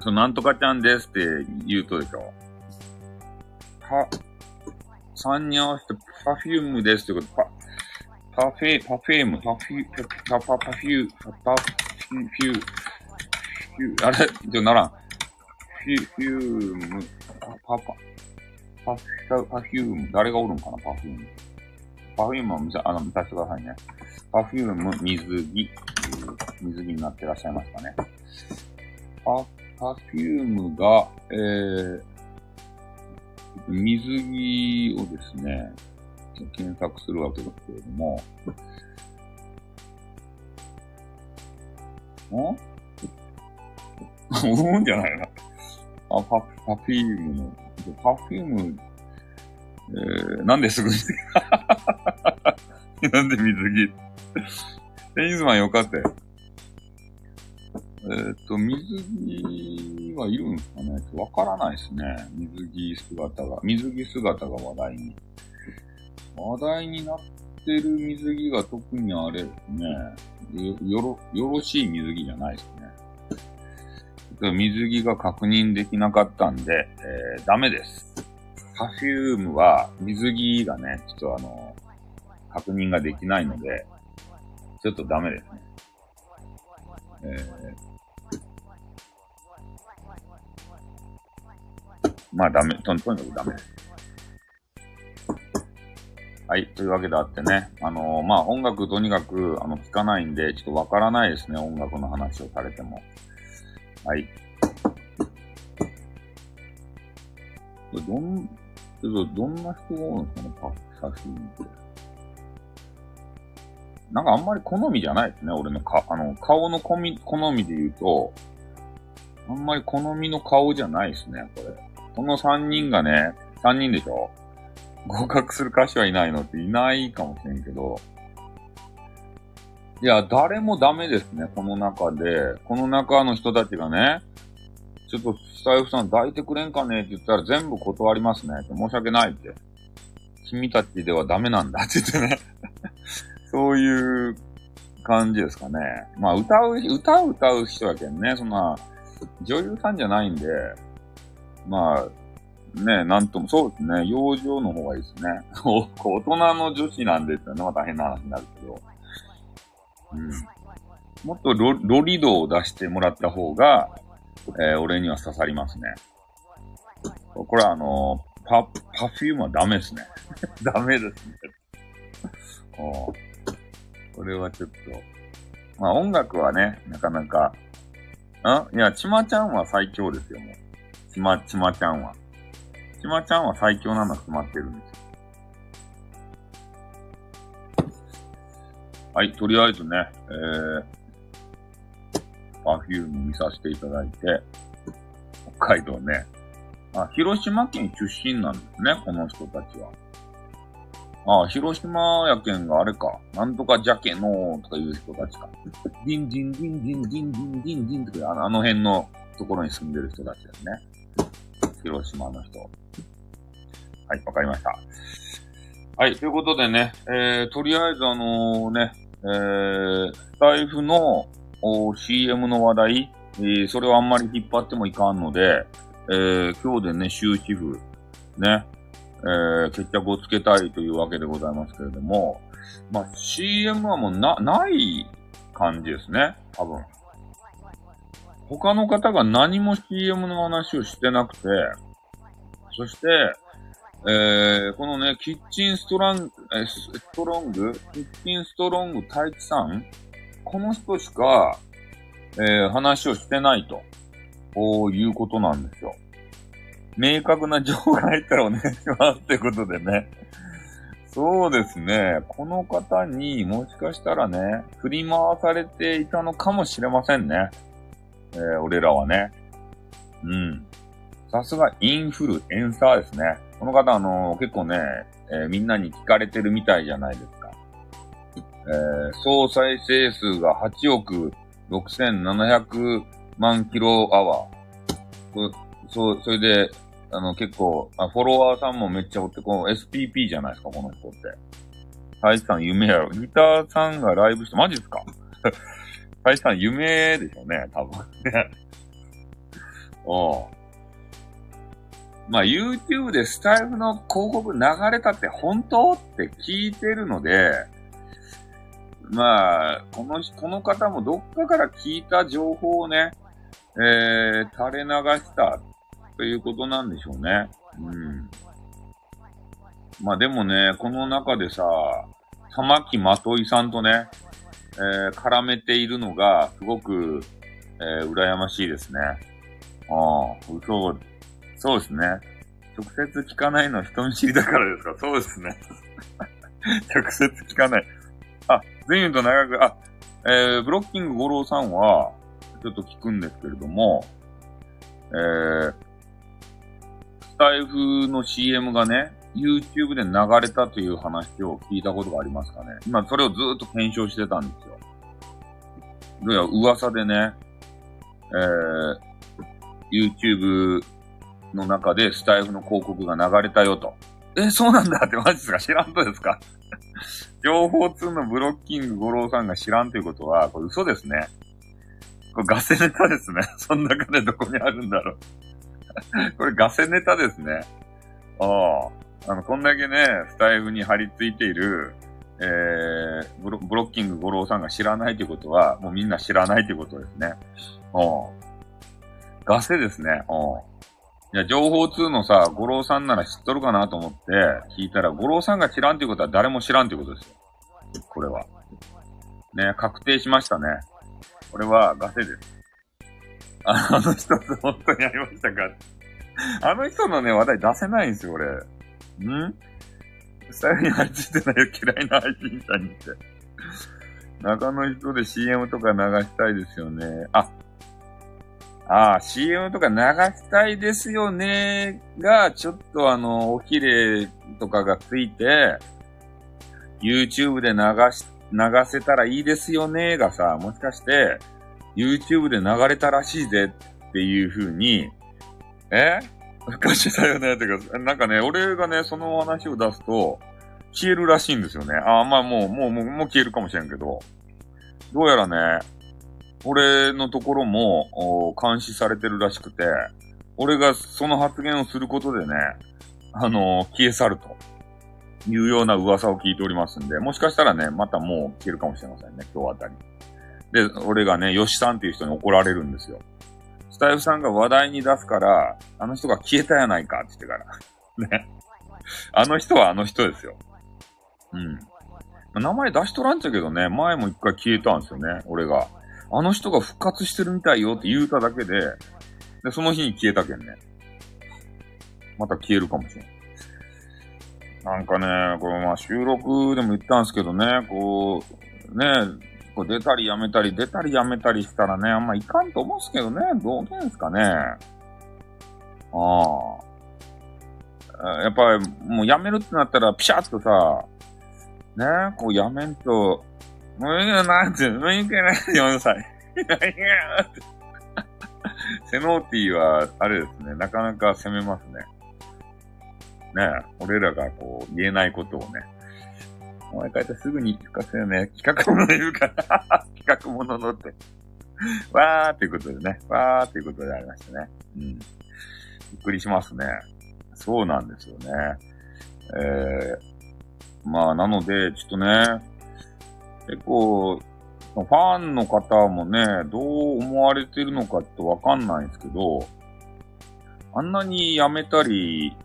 その、なんとかちゃんですって言うとでしょ？パ、三人合わせて Perfume ですってこと、パ、パフェ、パフェーム、パフュー、パ、パ、パフュー、パ、パフュー、フュー、フュー、あれ？じゃならん。フュ、フューム、パ、パ、パ、パ、パフューム、誰がおるんかな、パフューム。パフュームは見さ、あの、見させてくださいね。パフューム、水着、水着になってらっしゃいますかね。パ、パフュームが、えー、水着をですね、検索するわけですけれども、ん？思うんじゃないな。あ、パ、パフィームの、パフィーム、えー、なんですぐに。なんで水着？テニスマンよかったよ。えー、っと、水着はいるんですかねわからないですね。水着姿が、水着姿が話題に。話題になってる水着が特にあれですね。よ、よろ、よろしい水着じゃないですね。水着が確認できなかったんで、えー、ダメです。パフュームは水着がね、ちょっとあの、確認ができないので、ちょっとダメですね。えー、まあダメ、と、とにかくダメです。はい。というわけであってね。あのー、まあ、音楽とにかく、あの、聞かないんで、ちょっとわからないですね。音楽の話をされても。はい。どん、ちょっとどんな人が多いんですかね、パ写真って。なんかあんまり好みじゃないですね、俺のか、あの、顔の好み、好みで言うと、あんまり好みの顔じゃないですね、これ。この3人がね、3人でしょ？合格する歌手はいないのっていないかもしれんけど、いや、誰もダメですね、この中で。この中の人たちがね、ちょっとスタイフさん抱いてくれんかね？って言ったら全部断りますねって申し訳ないって。君たちではダメなんだって言ってね。そういう感じですかね。まあ歌う、歌う歌う人だけどね、そんな、女優さんじゃないんで、まあ、ね、なんとも、そうですね。養生の方がいいですね。大人の女子なんですよね。また変な話になるけど。うん。もっとロロリ度を出してもらった方が、えー、俺には刺さりますね。これはあのー、パ、パフュームはダメですね。ダメですね。これはちょっと。まあ音楽はね、なかなか。ん？いや、ちまちゃんは最強ですよ、もう。ちま、ちまちゃんは。ちまちゃんは最強なのは決まってるんですよ。はい、とりあえずね、えー、パフューム見させていただいて、北海道ね。あ、広島県出身なんですね、この人たちは。あ、広島やけんがあれか。なんとかじゃけのーとかいう人たちか。ディンディンディンディンディンディンディンディンとか、あのあの辺のところに住んでる人たちですね。広島の人。はい、わかりました。はい、ということでね、えー、とりあえずあのね、えー、スタイフの CM の話題、えー、それをあんまり引っ張ってもいかんので、えー、今日でね、終止符、ね、えー、決着をつけたいというわけでございますけれども、まあ、CM はもうな、ない感じですね、多分。他の方が何も CM の話をしてなくて、そして、えー、このね、キッチンストラン、えストロング？キッチンストロング太一さん？この人しか、えー、話をしてないと、こういうことなんですよ。明確な情報が入ったらお願いしますってことでね。そうですね。この方にもしかしたらね、振り回されていたのかもしれませんね。えー、俺らはね。うん。さすがインフルエンサーですね。この方、あのー、結構ね、えー、みんなに聞かれてるみたいじゃないですか。え、総再生数が8億6700万キロアワー。そ、そ、それで、あの、結構あ、フォロワーさんもめっちゃおって、この SPP じゃないですか、この人って。大地さん夢やろ。ギターさんがライブして、マジですか？大地さん夢でしょうね、多分ね。おまあ、YouTube でスタイフの広告流れたって本当って聞いてるので、まあ、この、この方もどっかから聞いた情報をね、えー、垂れ流したということなんでしょうね。うん。まあでもね、この中でさ、玉木まといさんとね、えー、絡めているのが、すごく、えー、羨ましいですね。ああ、嘘、そうですね。直接聞かないのは人見知りだからですか？そうですね。直接聞かない。あ、全員と長く、あ、えー、ブロッキング五郎さんは、ちょっと聞くんですけれども、えー、スタイフの CM がね、YouTube で流れたという話を聞いたことがありますかね。今、それをずっと検証してたんですよ。どうやら噂でね、えー、YouTube の中でスタイフの広告が流れたよと。え、そうなんだってマジですか知らんとですか？情報通のブロッキング五郎さんが知らんということは、これ嘘ですね。これガセネタですね。そんな金どこにあるんだろう。これガセネタですね。ああ。あの、こんだけね、スタイフに張り付いている、えー、ブロブロッキング五郎さんが知らないということは、もうみんな知らないということですね。あガセですね。うんいや、情報通のさ、五郎さんなら知っとるかなと思って聞いたら、五郎さんが知らんということは誰も知らんということですよ。これは。ね、確定しましたね。これはガセです。あの人と本当にありましたかあの人のね、話題出せないんですよ、俺。ん？スタイルに入ってないよ、嫌いな配信者にって。中の人で CM とか流したいですよね。あ、ああ、CM とか流したいですよねが、ちょっとあの、おきれとかがついて、YouTube で流し、流せたらいいですよねがさ、もしかして、YouTube で流れたらしいぜっていう風に、え？昔だよねってか、なんかね、俺がね、その話を出すと、消えるらしいんですよね。ああ、まあもう、もう、もう、もう消えるかもしれんけど、どうやらね、俺のところも、監視されてるらしくて、俺がその発言をすることでね、あのー、消え去ると。いうような噂を聞いておりますんで、もしかしたらね、またもう消えるかもしれませんね、今日あたり。で、俺がね、吉さんっていう人に怒られるんですよ。スタイフさんが話題に出すから、あの人が消えたやないかって言ってから。ね。あの人はあの人ですよ。うん。名前出しとらんちゃけどね、前も一回消えたんですよね、俺が。あの人が復活してるみたいよって言うただけで、で、その日に消えたけんね。また消えるかもしれん。なんかね、これまあ収録でも言ったんですけどね、こう、ね、こう出たりやめたり、出たりやめたりしたらね、あんまいかんと思うんすけどね、どうけんすかね。ああ。やっぱり、もうやめるってなったら、ピシャッとさ、ね、こうやめんと、もういいよなって、もういいかなって、4歳。いやいやって。セノーティーは、あれですね、なかなか攻めますね。ね俺らがこう、言えないことをね、お前書いたらすぐに聞かせるね。企画もの言うから、企画もののって。わーっていうことでね。わーっていうことでありましたね。うん。びっくりしますね。そうなんですよね。えー、まあ、なので、ちょっとね、結構、ファンの方もね、どう思われてるのかってわかんないんですけど、あんなに辞めたり、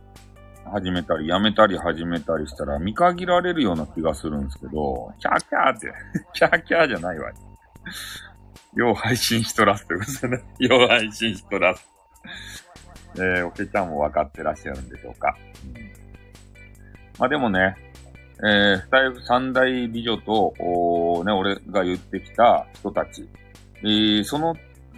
始めたり、やめたり始めたりしたら見限られるような気がするんですけど、キャーキャーって、キャーキャーじゃないわ。よう配信しとらすってことですね。よう配信しとらす。えー、おけちゃんも分かってらっしゃるんでしょうか。うん、まあでもね、えー、スタイフ三大美女と、おね、俺が言ってきた人たち、えー、その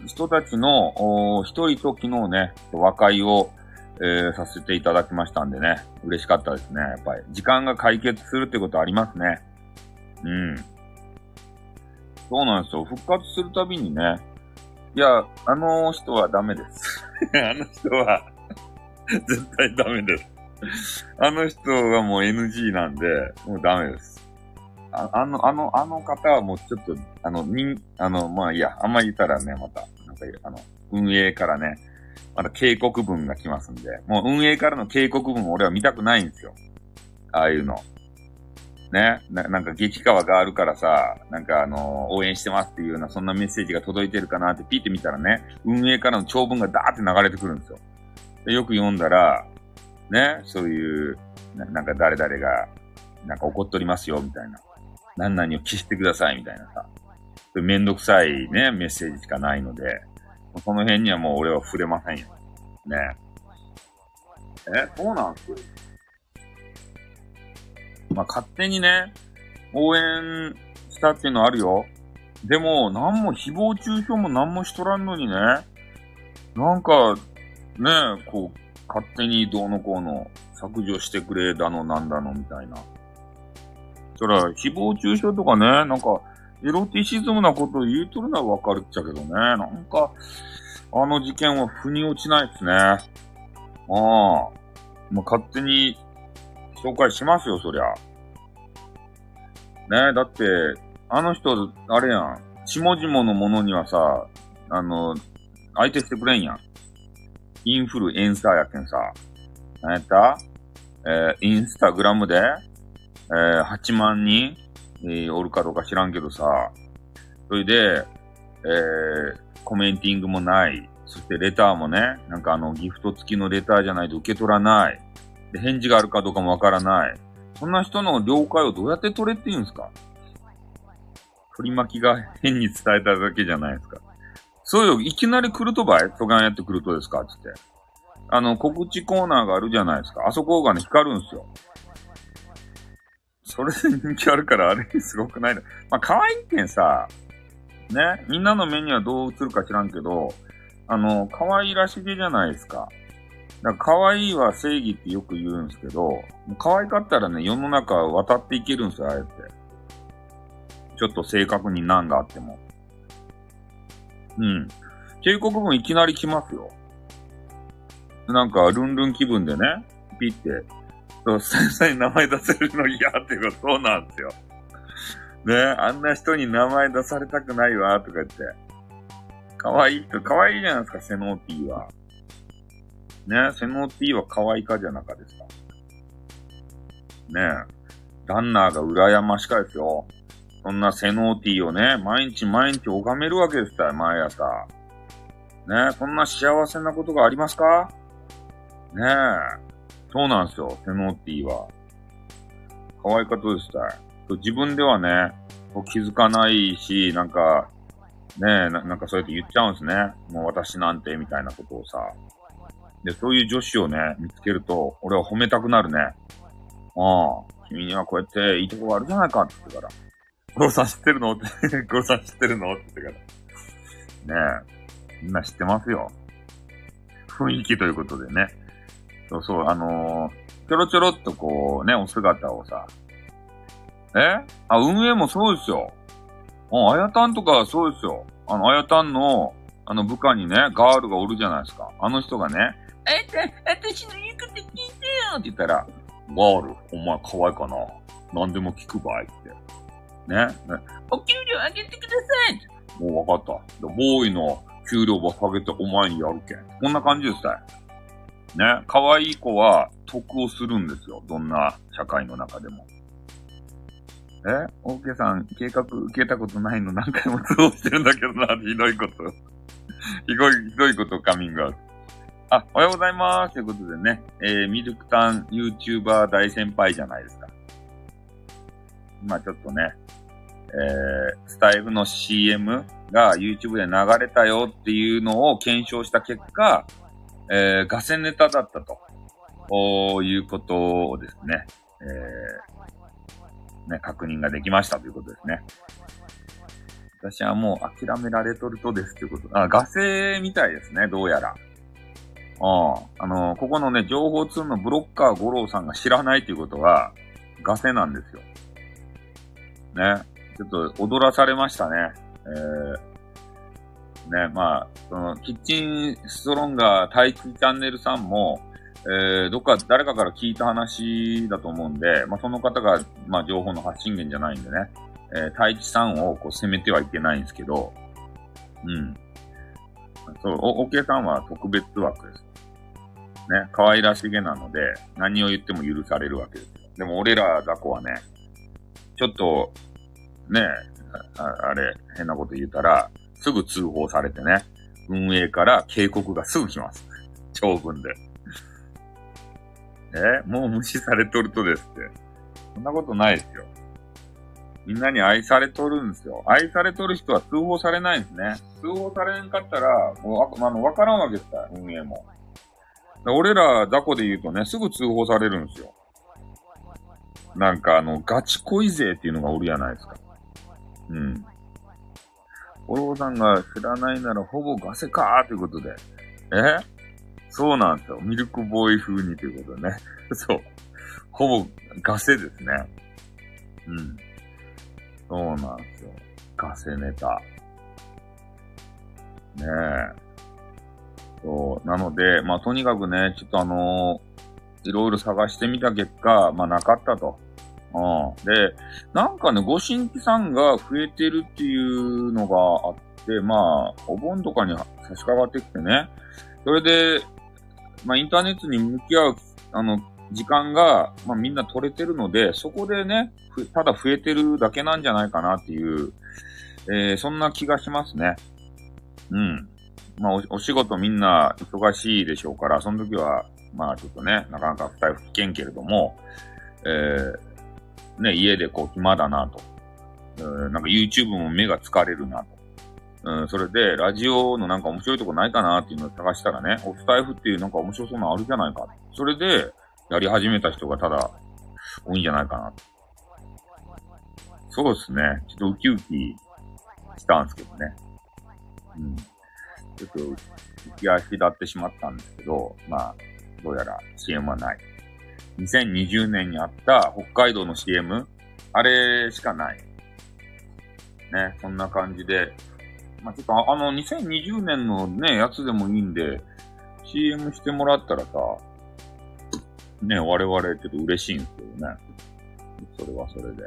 人たちの、お一人と昨日ね、和解を、えー、させていただきましたんでね、嬉しかったですね。やっぱり、時間が解決するってことありますね。うん。そうなんですよ。復活するたびにね、いや、あの人はダメです。あの人は 絶対ダメです。あの人はもう NG なんで、もうダメです。ああの、あの、あの方はもうちょっと、あの、にあの、まあいいや、あんまり言ったらね、また、なんか、あの、運営からね、まだ警告文が来ますんで、もう運営からの警告文を俺は見たくないんですよ。ああいうの。ねな、なんか激川があるからさ、なんかあのー、応援してますっていうような、そんなメッセージが届いてるかなってピッて見たらね、運営からの長文がダーって流れてくるんですよ。でよく読んだら、ね、そういうな、なんか誰々が、なんか怒っとりますよ、みたいな。何々を消してください、みたいなさ。めんどくさいね、メッセージしかないので、この辺にはもう俺は触れませんよ。ね。え、そうなんすまあ、勝手にね、応援したっていうのあるよ。でも、なんも誹謗中傷も何もしとらんのにね、なんか、ねえ、こう、勝手にどうのこうの削除してくれだのなんだのみたいな。そら、誹謗中傷とかね、なんか、エロティシズムなことを言うとるのはわかるっちゃけどね。なんか、あの事件は腑に落ちないですね。ああ。もう勝手に紹介しますよ、そりゃ。ねだって、あの人、あれやん。下々のものにはさ、あの、相手してくれんやん。インフルエンサーやけんさ。何やった？えー、インスタグラムで、えー、8万人、え、おるかどうか知らんけどさ。それで、えー、コメンティングもない。そしてレターもね、なんかあの、ギフト付きのレターじゃないと受け取らない。で、返事があるかどうかもわからない。そんな人の了解をどうやって取れって言うんですか？取り巻きが変に伝えただけじゃないですか。そうよ、いきなり来るとばい？トガンやってくるとですか？つって。あの、告知コーナーがあるじゃないですか。あそこがね、光るんですよ。それで人気あるからあれすごくないの。まあ、可愛いけんさ、ね、みんなの目にはどう映るか知らんけど、あの、可愛らしげじゃないですか。だから可愛いは正義ってよく言うんですけど、可愛かったらね、世の中渡っていけるんですよ、あえて。ちょっと正確に難があっても。うん。警告文いきなり来ますよ。なんか、ルンルン気分でね、ピッて、そう、先生に名前出せるの嫌っていうか、そうなんですよ。ねあんな人に名前出されたくないわ、とか言って。可愛い人、可愛いじゃないですか、セノーティーは。ねセノーティーは可愛いかじゃなかですか。ね。ランナーが羨ましかですよ。そんなセノーティーをね、毎日毎日拝めるわけですよ、毎朝。ねえ、そんな幸せなことがありますか？ねえ。そうなんですよ、セノーティーは。可愛かったですた自分ではね、気づかないし、なんか、ねえな、なんかそうやって言っちゃうんですね。もう私なんて、みたいなことをさ。で、そういう女子をね、見つけると、俺は褒めたくなるね。ああ、君にはこうやっていいとこがあるじゃないかって言ってから。ゴロさん知ってるの？ってゴロさん知ってるの？って言ってから。ねえ、みんな知ってますよ。雰囲気ということでね。そうそう、あのー、ちょろちょろっとこうね、お姿をさ。え？あ、運営もそうですよ。あ、あやたんとかそうですよ。あの、あやたんの、あの部下にね、ガールがおるじゃないですか。あの人がね、えっ、私の言うこと聞いてよって言ったら、ガール、お前可愛いかな？何でも聞く場合って。ね？ねお給料上げてくださいもう分かった。ボーイの給料ば下げてお前にやるけん。こんな感じですたね。可愛い子は得をするんですよ。どんな社会の中でも。え？オーケーさん、計画受けたことないの？何回も通報してるんだけどな、ひどいこと。ひどい、ひどいことカミングアウト。あ、おはようございます。ということでね、えー、ミルクタン YouTuber 大先輩じゃないですか。今ちょっとね、えー、スタイルの CM が YouTube で流れたよっていうのを検証した結果、えー、ガセネタだったと、こういうことをですね、えー、ね、確認ができましたということですね。私はもう諦められとるとですということ。あ、ガセみたいですね、どうやら。ああ、あのー、ここのね、情報通のブロッカー五郎さんが知らないということは、ガセなんですよ。ね。ちょっと踊らされましたね。えー、ね、まあ、その、キッチンストロンガー待機チャンネルさんも、えー、どっか誰かから聞いた話だと思うんで、まあ、その方が、まあ、情報の発信源じゃないんでね、えー、太一さんをこう責めてはいけないんですけど、うん。そう、お、おけさんは特別枠です。ね、可愛らしげなので、何を言っても許されるわけですよ。でも俺ら雑魚はね、ちょっと、ね、ああれ、変なこと言ったら、すぐ通報されてね、運営から警告がすぐ来ます。長文で。えもう無視されとるとですって。そんなことないですよ。みんなに愛されとるんですよ。愛されとる人は通報されないんですね。通報されんかったら、もう、あの、わからんわけですから、運営も。俺ら雑魚で言うとね、すぐ通報されるんですよ。なんかあの、ガチ恋勢っていうのがおるやないですか。うん。お郎さんが知らないならほぼガセかーということで。え？そうなんですよ。ミルクボーイ風にということでね。そう。ほぼガセですね。うん。そうなんですよ。ガセネタ。ねえ。そう。なので、まあ、とにかくね、ちょっとあのー、いろいろ探してみた結果、まあ、なかったと。うん。で、なんかね、ご新規さんが増えてるっていうのがあって、まあ、お盆とかに差し掛かってきてね。それで、まあ、インターネットに向き合う、あの、時間が、まあ、みんな取れてるので、そこでね、ただ増えてるだけなんじゃないかなっていう、えー、そんな気がしますね。うん。まあお、お仕事みんな忙しいでしょうから、その時は、まあちょっとね、なかなか不不危険けれども、えー、ね、家でこう暇だなと。えー、なんか YouTube も目が疲れるなと。うん、それで、ラジオのなんか面白いとこないかなっていうのを探したらね、オフタイフっていうなんか面白そうなのあるじゃないか。それで、やり始めた人がただ、多いんじゃないかな。そうですね。ちょっとウキウキしたんですけどね。うん。ちょっと浮き足立ってしまったんですけど、まあ、どうやら CM はない。2020年にあった北海道の CM、あれしかない。ね、そんな感じで、まあ、ちょっとあの、2020年のね、やつでもいいんで、CM してもらったらさ、ね、我々ちょっと嬉しいんですけどね。それはそれで。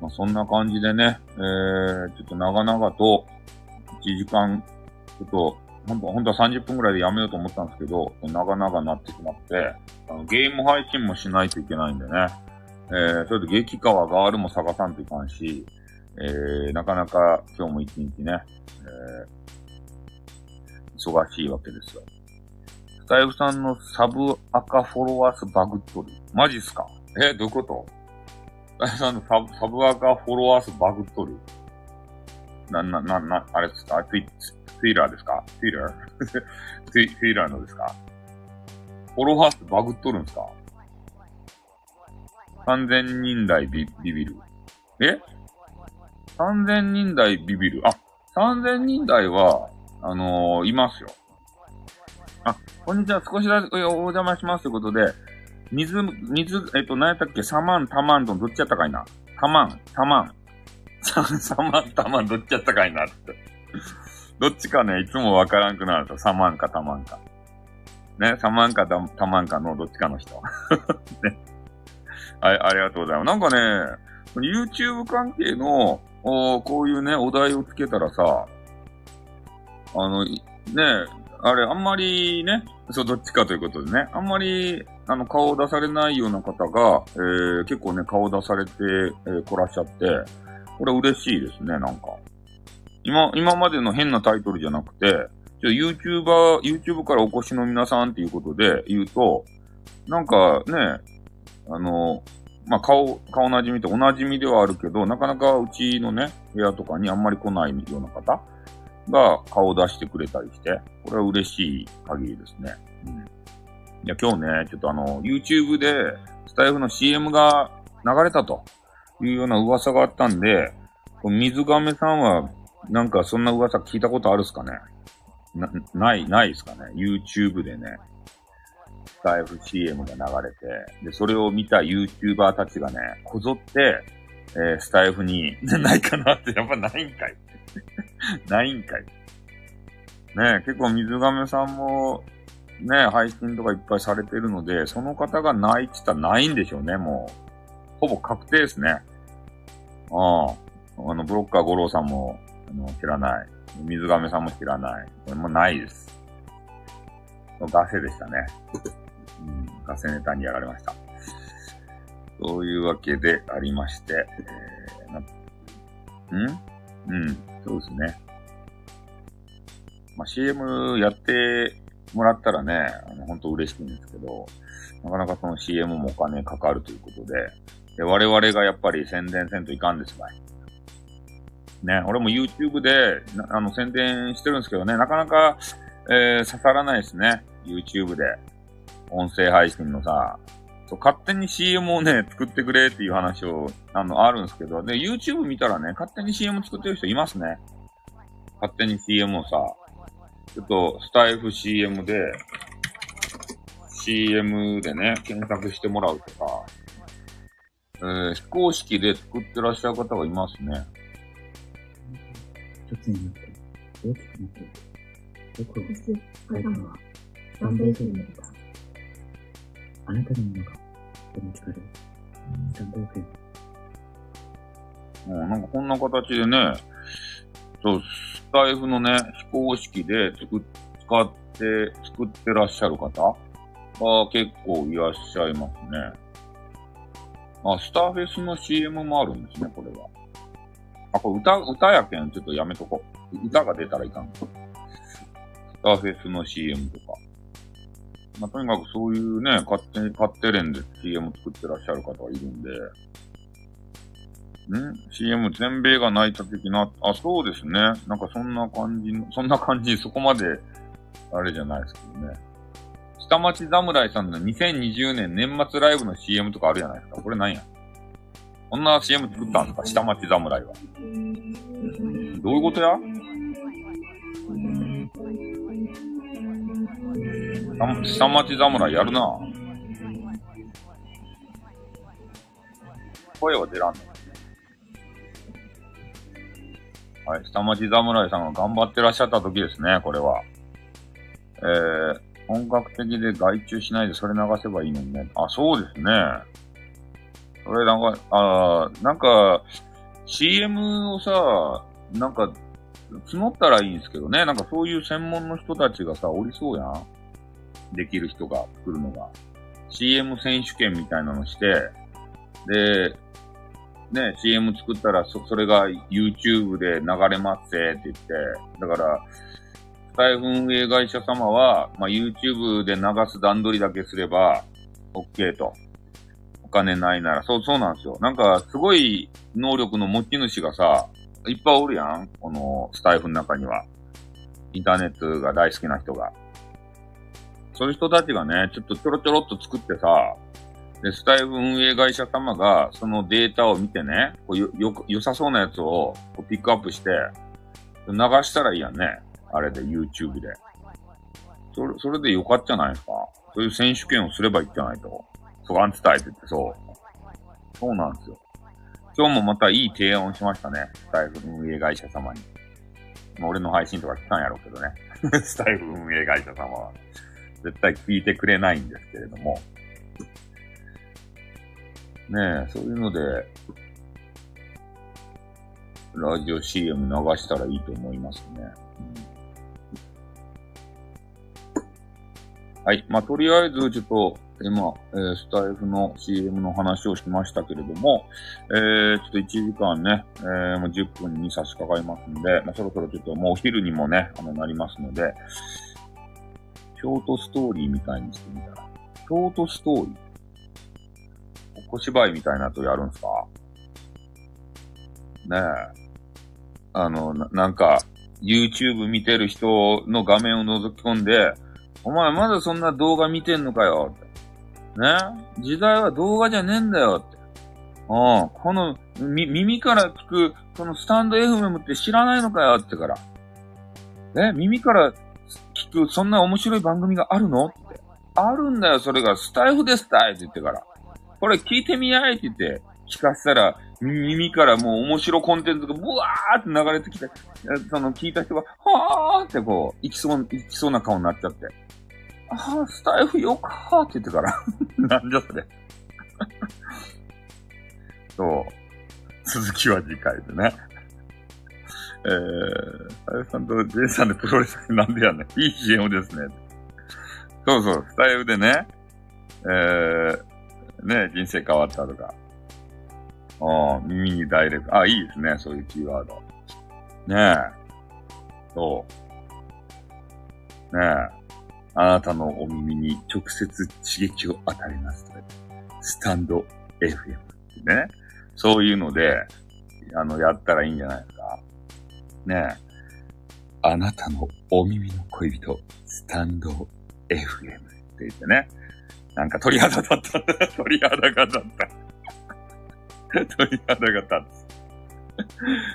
まあ、そんな感じでね、えー、ちょっと長々と1時間ちょっと、本当本当は30分くらいでやめようと思ったんですけど、長々なってしまって、あのゲーム配信もしないといけないんでね、えー、それで激川ガールも探さんといかんし、えー、なかなか今日も一日ね、えー、忙しいわけですよ。スタイフさんのサブ赤フォロワースバグっとる。マジっすか？えどういうこと？スタイフさんのサブサブ赤フォロワースバグっとる。な、な、な、な、あれですか？ツイツイラーですか？ツイラーツイツイラーのですか？フォロワー数バグっとるんですか ?3000 人台ビビビる。え ?3000 人台ビビる。あ、3000人台は、あのー、いますよ。あ、こんにちは。少しだけお邪魔しますということで、水、水、えっと、何やったっけ？サマン、タマンとどっちやったかいな？タマン、タマン。サマン、タマンどっちやったかいなって。どっちかね、いつもわからんくなると、サマンかタマンか。ね、サマンかタマンかのどっちかの人。ね。はい、ありがとうございます。なんかね、YouTube 関係の、おこういうね、お題をつけたらさ、あの、ね、あれ、あんまりね、そう、どっちかということでね、あんまり、あの、顔を出されないような方が、えー、結構ね、顔を出されて、えー、来らっしゃって、これ嬉しいですね、なんか。今、今までの変なタイトルじゃなくて、ちょ、YouTuber、YouTube からお越しの皆さんっていうことで言うと、なんかね、あの、まあ、顔、顔なじみっておなじみではあるけど、なかなかうちのね、部屋とかにあんまり来ないような方が顔を出してくれたりして、これは嬉しい限りですね。うん。いや、今日ね、ちょっとあの、YouTube で、スタイフの CM が流れたというような噂があったんで、水亀さんは、なんかそんな噂聞いたことあるっすかね？な、ない、ないですかね ?YouTube でね、スタイフ CM が流れて、で、それを見た YouTuber たちがね、こぞって、えー、スタイフに、ないかなって、やっぱないんかい。ないんかい。ね結構水亀さんも、ね配信とかいっぱいされてるので、その方がないって言ったらないんでしょうね、もう。ほぼ確定ですね。ああ。あの、ブロッカー五郎さんも、あの、知らない。水亀さんも知らない。これもないです。ガセでしたね。うん、ガセネタにやられました。そういうわけでありまして、えー、んうん、そうですね。まあ、CM やってもらったらね、あの、本当嬉しいんですけど、なかなかその CM もお金かかるということで、で我々がやっぱり宣伝せんといかんですばい。ね、俺も YouTube で、あの、宣伝してるんですけどね、なかなか、えー、刺さらないですね。YouTube で。音声配信のさ、そう、勝手に CM をね、作ってくれっていう話を、あの、あるんですけど、で、YouTube 見たらね、勝手に CM 作ってる人いますね。勝手に CM をさ、ちょっと、スタイフ CM で、CM でね、検索してもらうとか、えー、非公式で作ってらっしゃる方がいますね。一つになって、大きくなっている。僕は、階段は、スタンド FM にいた。あなたのものが、とても力スタンド FM。もうなんかこんな形でね、そう、スタイフのね、非公式で作っ、使って、作ってらっしゃる方が結構いらっしゃいますね。あ、スターフェスの CM もあるんですね、これは。あ、これ歌、歌やけん、ちょっとやめとこう。歌が出たらいかん。スターフェスの CM とか。まあ、とにかくそういうね、勝手に、勝手連で CM 作ってらっしゃる方がいるんで、ん ?CM 全米が泣いた的な、あ、そうですね。なんかそんな感じの、そんな感じ、そこまで、あれじゃないですけどね。下町侍さんの2020年年末ライブの CM とかあるじゃないですか。これ何や？こんな CM 作ったんですか下町侍は。どういうことや？下町侍やるな声は出らんの。はい。下町侍さんが頑張ってらっしゃった時ですね、これは。えー、本格的で外注しないでそれ流せばいいのにね。あ、そうですね。それなんか、あなんか、CM をさ、なんか、募ったらいいんですけどね。なんかそういう専門の人たちがさ、おりそうやん。できる人が作るのが。CM 選手権みたいなのして、で、ね、CM 作ったらそ、それが YouTube で流れますって言って、だから、スタイフ運営会社様は、まあ、YouTube で流す段取りだけすれば、OK と。お金ないなら、そう、そうなんですよ。なんか、すごい能力の持ち主がさ、いっぱいおるやんこのスタイフの中には。インターネットが大好きな人が。そういう人たちがね、ちょっとちょろちょろっと作ってさ、で、スタイフ運営会社様がそのデータを見てね、こうよ、よ、良さそうなやつをこうピックアップして、流したらいいやんね。あれで YouTube で。それ、それでよかったじゃないですか。そういう選手権をすればいいじゃないと。そがん伝えてて、そう。そうなんですよ。今日もまたいい提案をしましたね。スタイフ運営会社様に。まあ、俺の配信とか来たんやろうけどね。スタイフ運営会社様は。絶対聞いてくれないんですけれども。ねえ、そういうので、ラジオ CM 流したらいいと思いますね。うん、はい。まあ、とりあえず、ちょっと、今、えー、スタイフの CM の話をしましたけれども、えー、ちょっと1時間ね、えー、もう10分に差し掛かりますんで、まあ、そろそろちょっともうお昼にもね、あの、なりますので、ショートストーリーみたいにしてみたら、ショートストーリー小芝居みたいなとやるんすか？ねえ。あの、ななんか、YouTube 見てる人の画面を覗き込んで、お前まだそんな動画見てんのかよ。ね時代は動画じゃねえんだよって。うん。この、み、耳から聞く、このスタンド FM って知らないのかよってから。え？耳から聞く、そんな面白い番組があるの？って。あるんだよ、それが。スタイフですたいって言ってから。これ聞いてみやいって言って、聞かせたら、耳からもう面白コンテンツがブワーって流れてきて、その聞いた人が、はーってこう、行きそう、行きそうな顔になっちゃって。ああ、スタイフよかーって言ってから。なんじゃそれ。そう。続きは次回でね。えー、あやさんとジェイさんでプロレスなんでやねん。いい CM ですね。そうそう、スタイフでね、えー、ね、人生変わったとか。ああ、耳にダイレクト。あ、いいですね、そういうキーワード。ねえ。そう。ねえ。あなたのお耳に直接刺激を与えますスタンド FM ってね。そういうので、あの、やったらいいんじゃないですか。ねえ。あなたのお耳の恋人、スタンド FM って言ってね。なんか鳥肌立った。鳥肌が立った。鳥肌が立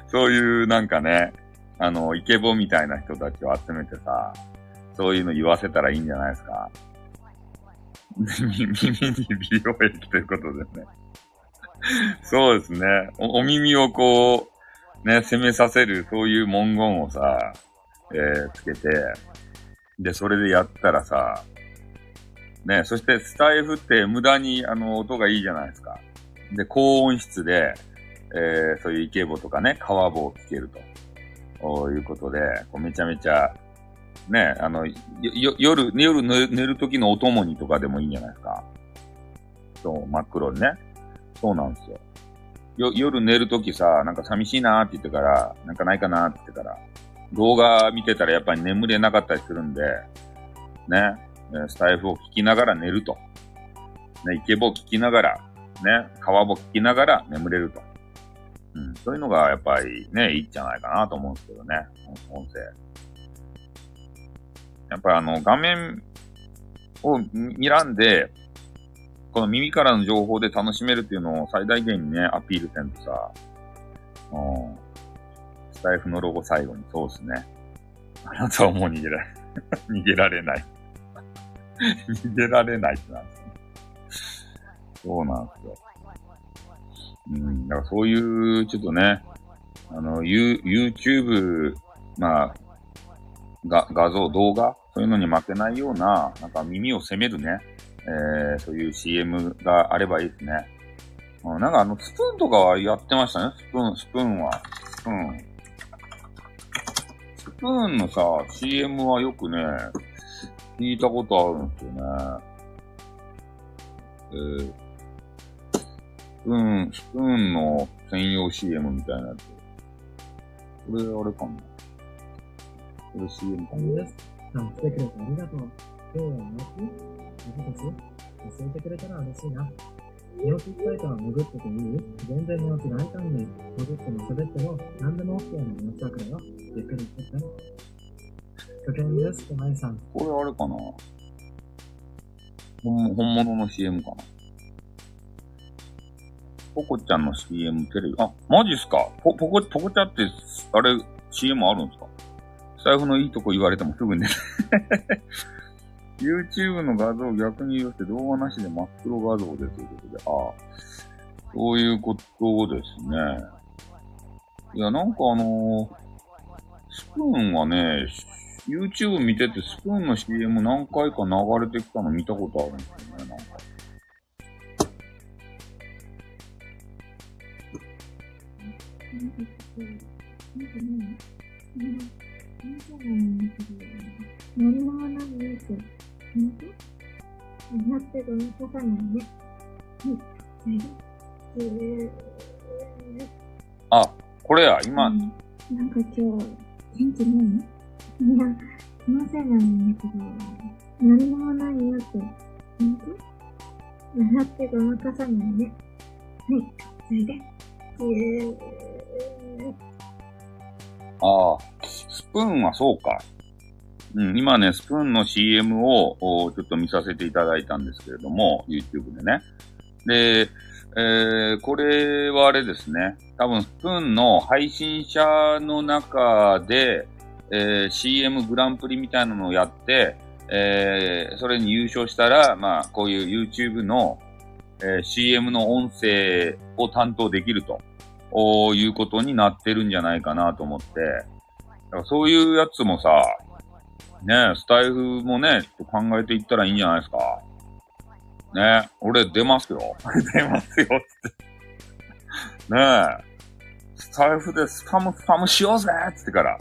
つ。そういうなんかね、あの、イケボみたいな人たちを集めてさ、そういうの言わせたらいいんじゃないですか。耳に美容液ということでね。そうですねお。お耳をこう、ね、攻めさせる、そういう文言をさ、えー、つけて、で、それでやったらさ、ね、そしてスタイフって無駄にあの音がいいじゃないですか。で、高音質で、えー、そういうイケボとかね、川棒を聞けると。いうことで、こうめちゃめちゃね、あの、よ夜、夜寝る時のお供にとかでもいいんじゃないですか。そう、真っ黒にね。そうなんですよ。よ、夜寝る時さ、なんか寂しいなーって言ってから、なんかないかなーって言ってから、動画見てたらやっぱり眠れなかったりするんで、ね、スタイフを聞きながら寝ると。ね、イケボを聞きながら、ね、川ボ聞きながら眠れると。うん、そういうのがやっぱりね、いいんじゃないかなと思うんですけどね、音声。やっぱりあの、画面を睨んで、この耳からの情報で楽しめるっていうのを最大限にね、アピールせんとさ、うん。スタイフのロゴ最後にそうですね。あなたはもう逃げられ、逃げられない逃げられないってなんですね。そうなんですよ。うん、だからそういう、ちょっとね、あの、ユ YouTube、まあ、が、画像、動画そういうのに負けないような、なんか耳を責めるね、えー、そういう CM があればいいですね。うん、なんかあの、スプーンとかはやってましたね。スプーン、スプーンは。スプーン。スプーンのさ、CM はよくね、聞いたことあるんですよね。えー、スプーン、スプーンの専用 CM みたいなやつ。これ、あれかな。これ CM かな。あ、来てくれてありがとう。今日は寝起き寝てたし教えてくれたら嬉しいな。寝起きしたいから潜ってていい全然寝起き大歓迎。潜っても喋っても何でも OK な寝起きだからよ。ゆっくりしてて。初見です、まいさん。これあれかな本本物の CM かなポコちゃんの CM テレビ。あ、マジっすかポ、ポコ、ポコちゃんって、あれ、CM あるんですか？財布のいいとこ言われてもすぐね YouTube の画像を逆に言って動画なしで真っ黒画像でということで、ああ、そういうことですね。いや、なんかあのー、スプーンはね、YouTube 見ててスプーンの CM 何回か流れてきたの見たことあるんですよね、なんか。ノルマは何って、本当なってごまかさないね。はい。えー、あ、これや、今、うん。なん。か今日、元気ないいや、気のせいなん。だけど、何もないよって、本当笑ってごまかさないね。はい、それで、えー、ああ、スプーンはそうか。うん、今ね、スプーンの CM をちょっと見させていただいたんですけれども、YouTube でね。で、えー、これはあれですね。多分、スプーンの配信者の中で、えー CM グランプリみたいなのをやって、えーそれに優勝したら、まあ、こういう YouTube の、えー CM の音声を担当できると。おいうことになってるんじゃないかなと思って、だからそういうやつもさ、ねスタイフもね、と考えていったらいいんじゃないですか。ね俺出ますよ。出ますよって。ねえ。スタイフでスパムスパムしようぜっつってから。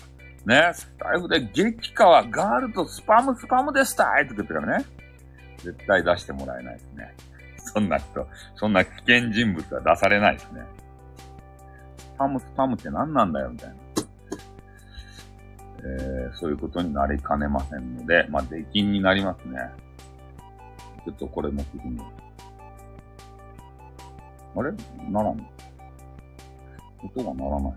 ねスタイフで激化はガールとスパムスパムでしたいって言ってからね。絶対出してもらえないですね。そんな人、そんな危険人物は出されないですね。スパムスパムって何なんだよみたいな。えー、そういうことになりかねませんので、まあ、出禁になりますね。ちょっとこれ持ってきてみよう。あれ？ならんの音が鳴らない。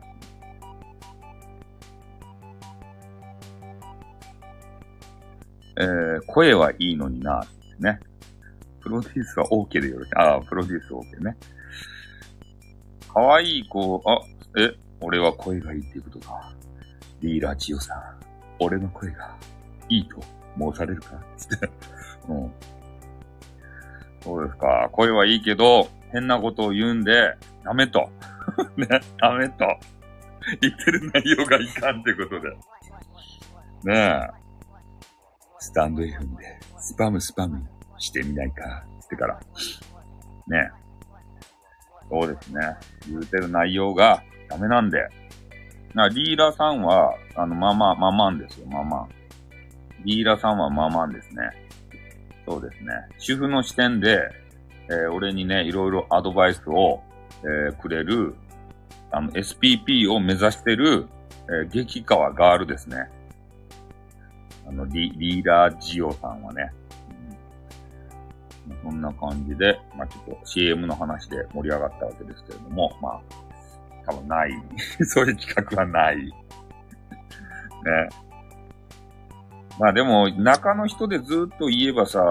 えー、声はいいのにな、ね。プロデュースは OK でよろしい。ああ、プロデュース OK ね。かわいい子、あ、え、俺は声がいいっていうことか。リーラジオさん、俺の声がいいと申されるか？つって。うん。そうですか。声はいいけど、変なことを言うんで、ダメと。ね、ダメと。言ってる内容がいかんってことで。ねえ。スタンド FM で、スパムスパムしてみないか？つってから。ねえ。そうですね。言うてる内容がダメなんで。な、リーラさんは、あの、まま、ままんですよ、ままん。リーラさんはままんですね。そうですね。主婦の視点で、えー俺にね、いろいろアドバイスを、えーくれる、あの、SPP を目指してる、えー激川ガールですね。あの、リリーラージオさんはね。うんそんな感じで、まあちょっと CM の話で盛り上がったわけですけれども、まあ、多分ない。そういう企画はない。ね。まあでも、中の人でずっと言えばさ、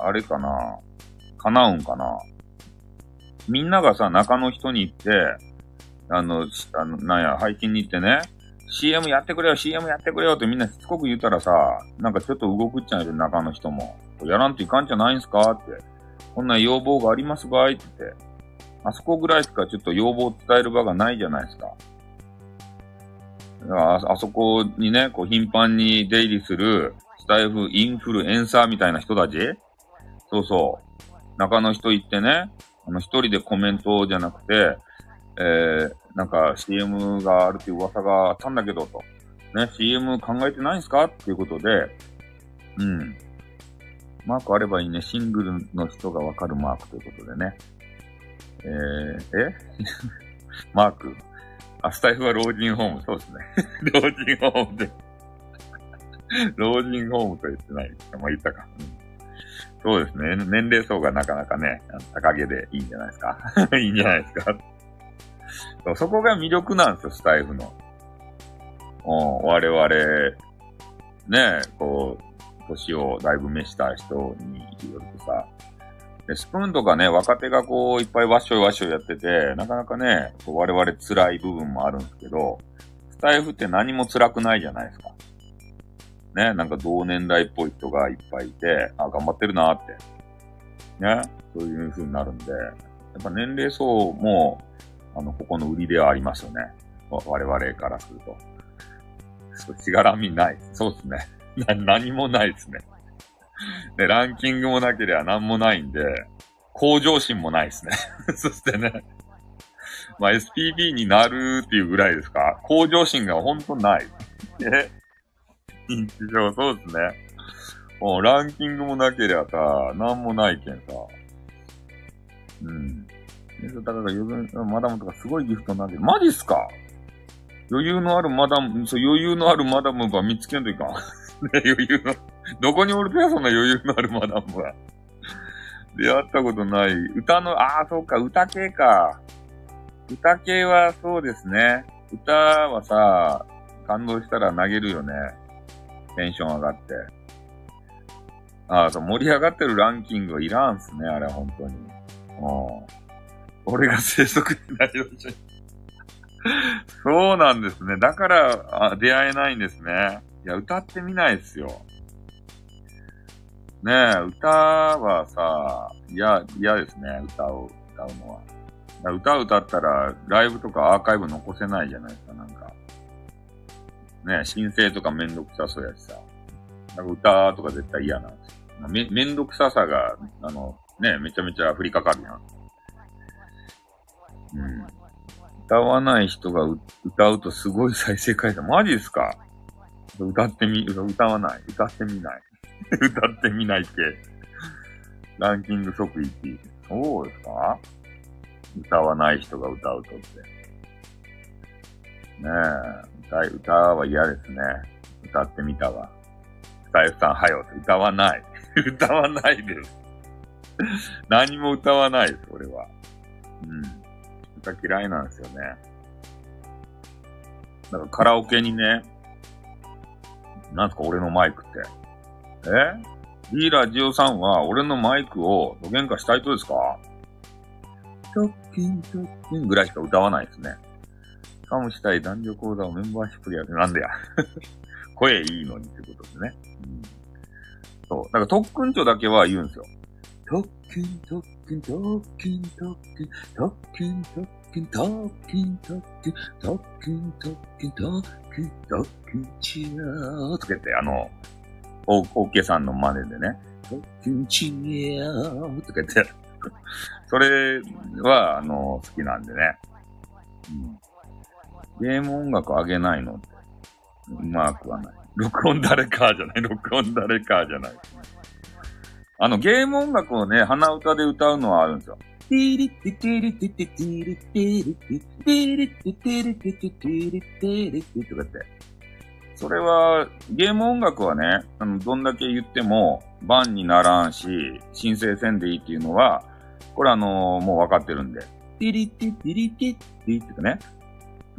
あれかな。叶うんかな。みんながさ、中の人に行って、あの、あの、なんや、配信に行ってね、CM やってくれよ、CM やってくれよってみんなしつこく言ったらさ、なんかちょっと動くっちゃうよ、中の人も。やらんといかんじゃないんすかって。こんな要望がありますばいって。あそこぐらいしかちょっと要望を伝える場がないじゃないですか。だからあそこにね、こう頻繁に出入りするスタイフインフルエンサーみたいな人たち？そうそう。中の人行ってね、あの一人でコメントじゃなくて、えー、なんか CM があるっていう噂があったんだけどと。ね、CM 考えてないんすか？っていうことで、うん。マークあればいいね。シングルの人がわかるマークということでね。えー、え？マーク。あ、スタイフは老人ホーム。そうですね。老人ホームで。老人ホームと言ってない。もう言ったか。うんそうですね。年齢層がなかなかね、高げでいいんじゃないですか。いいんじゃないですか。そうそこが魅力なんですよ、スタイフの。うん我々、ね、こう、年をだいぶ召した人によるとさ、スプーンとかね、若手がこう、いっぱいワッショイワッショイやってて、なかなかね、こう我々辛い部分もあるんですけど、スタイフって何も辛くないじゃないですか。ね、なんか同年代っぽい人がいっぱいいて、あ、頑張ってるなーって。ね、そういう風になるんで、やっぱ年齢層も、あの、ここの売りではありますよね。我々からすると。そう、しがらみない。そうですね。な、何もないですね。で、ランキングもなければ何もないんで、向上心もないですね。そしてね、まあ SPB になるっていうぐらいですか？向上心が本当ない。え 認知症、そうですね。もうランキングもなけりゃさ、なんもないけんさ。うん。だから余分、マダムとかすごいギフトなんで、マジっすか？余裕のあるマダム、そう、余裕のあるマダムば見つけんといかん。ね、余裕の、どこにおるとや、そんな余裕のあるマダムは。出会ったことない。歌の、ああ、そうか、歌系か。歌系はそうですね。歌はさ、感動したら投げるよね。テンション上がって。ああ、そう、盛り上がってるランキングはいらんすね、あれ、本当に。うん。俺が生息になりましそうなんですね。だからあ、出会えないんですね。いや、歌ってみないですよ。ねえ、歌はさ、嫌、嫌ですね、歌を歌うのは。歌歌ったら、ライブとかアーカイブ残せないじゃないですか、なんか。ねえ、申請とかめんどくさそうやしさ。なんか歌とか絶対嫌なんですよ。め、めんどくささが、あの、ねえめちゃめちゃ降りかかるやん。うん。歌わない人が歌うとすごい再生回数。マジですか？歌ってみ、歌わない？歌ってみない？歌ってみないって。ランキング即1位。そうですか？歌わない人が歌うとって。ねえ、歌、歌は嫌ですね。歌ってみたわ。スタイフさん、はよ。歌わない。歌わないです。何も歌わないです、俺は。うん。歌嫌いなんですよね。だかカラオケにね、なんすか俺のマイクって。え？いいラジオさんは俺のマイクをどげんかしたいとですか？トッキントッキンぐらいしか歌わないですね。かもしたい男女講座をメンバーシップでやる。なんでや。声いいのにってことですね。うん、そう。だから特訓長だけは言うんですよ。特訓、特訓、特訓、特訓、特訓、特訓、特訓、特訓、特訓、特訓、特訓、特訓、チーとか言って、あの、オーケーさんの真似でね、とか言って、それは、あの、好きなんでね。うん。ゲーム音楽上げないのって、うまくはない。録音誰かじゃない。録音誰かじゃない。あの、ゲーム音楽をね、鼻歌で歌うのはあるんですよ。ティリティティリティティティリティリティティリティティリティティリティリティとかって。それは、ゲーム音楽はね、あの、どんだけ言っても、バンにならんし、申請せんでいいっていうのは、これあのー、もう分かってるんで。ティリティティリティティってかね。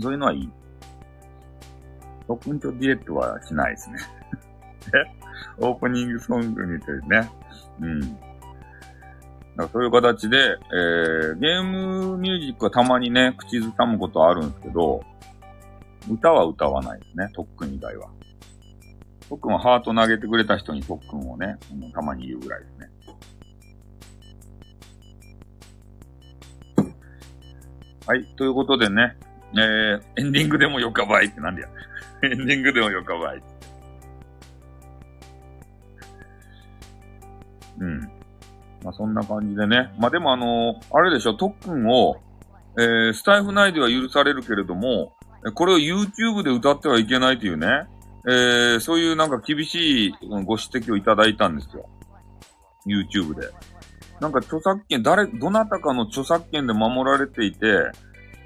そういうのはいい。オープンとディレットはしないですね。オープニングソングにてね。うん。だそういう形で、えー、ゲームミュージックはたまにね、口ずさむことあるんですけど、歌は歌わないですね、特訓以外は。特訓はハート投げてくれた人に特訓をね、たまに言うぐらいですね。はい。ということでね、えー、エンディングでもよかばいってなんでや。エンディングでもよかばい。うん。まあ、そんな感じでね。まあ、でもあのー、あれでしょ、特訓を、えー、スタイフ内では許されるけれども、これを YouTube で歌ってはいけないというね、えー、そういうなんか厳しいご指摘をいただいたんですよ。YouTube で。なんか著作権、誰、どなたかの著作権で守られていて、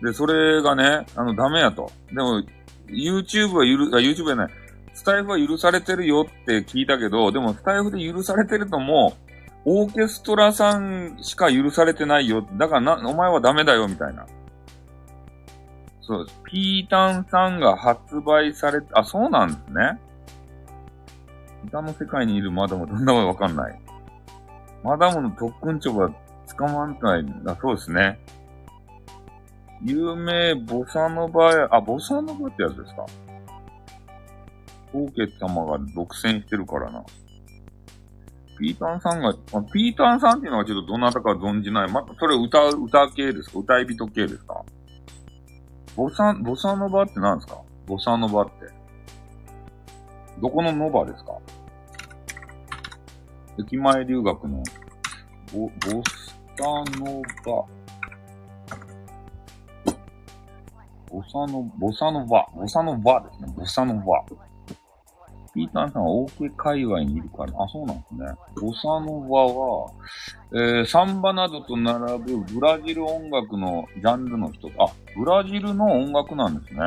で、それがね、あの、ダメやと。でも、YouTube は許、あ、YouTube じゃない。スタイフは許されてるよって聞いたけど、でもスタイフで許されてるのも、オーケストラさんしか許されてないよ。だからな、お前はダメだよ、みたいな。そうです。ピータンさんが発売されて、あ、そうなんですね。歌の世界にいるマダムどんなもわかんない。マダムの特訓長が捕まんないんだそうですね。有名ボサノバあ、ボサノバってやつですかオーケー様が独占してるからな。ピータンさんが、あピータンさんっていうのはちょっとどなたか存じない。ま、それ歌う、歌系ですか？歌い人系ですか？ボサ、ボサノバって何ですか？ボサノバって。どこのノバですか？駅前留学の、ボ、ボサノバ。ボサノ、ボサノバ。ボサノバですね。ボサノバ。ピータンさんは大ク界隈にいるから、あ、そうなんですね。ボサノバは、えー、サンバなどと並ぶブラジル音楽のジャンルの人、あ、ブラジルの音楽なんですね。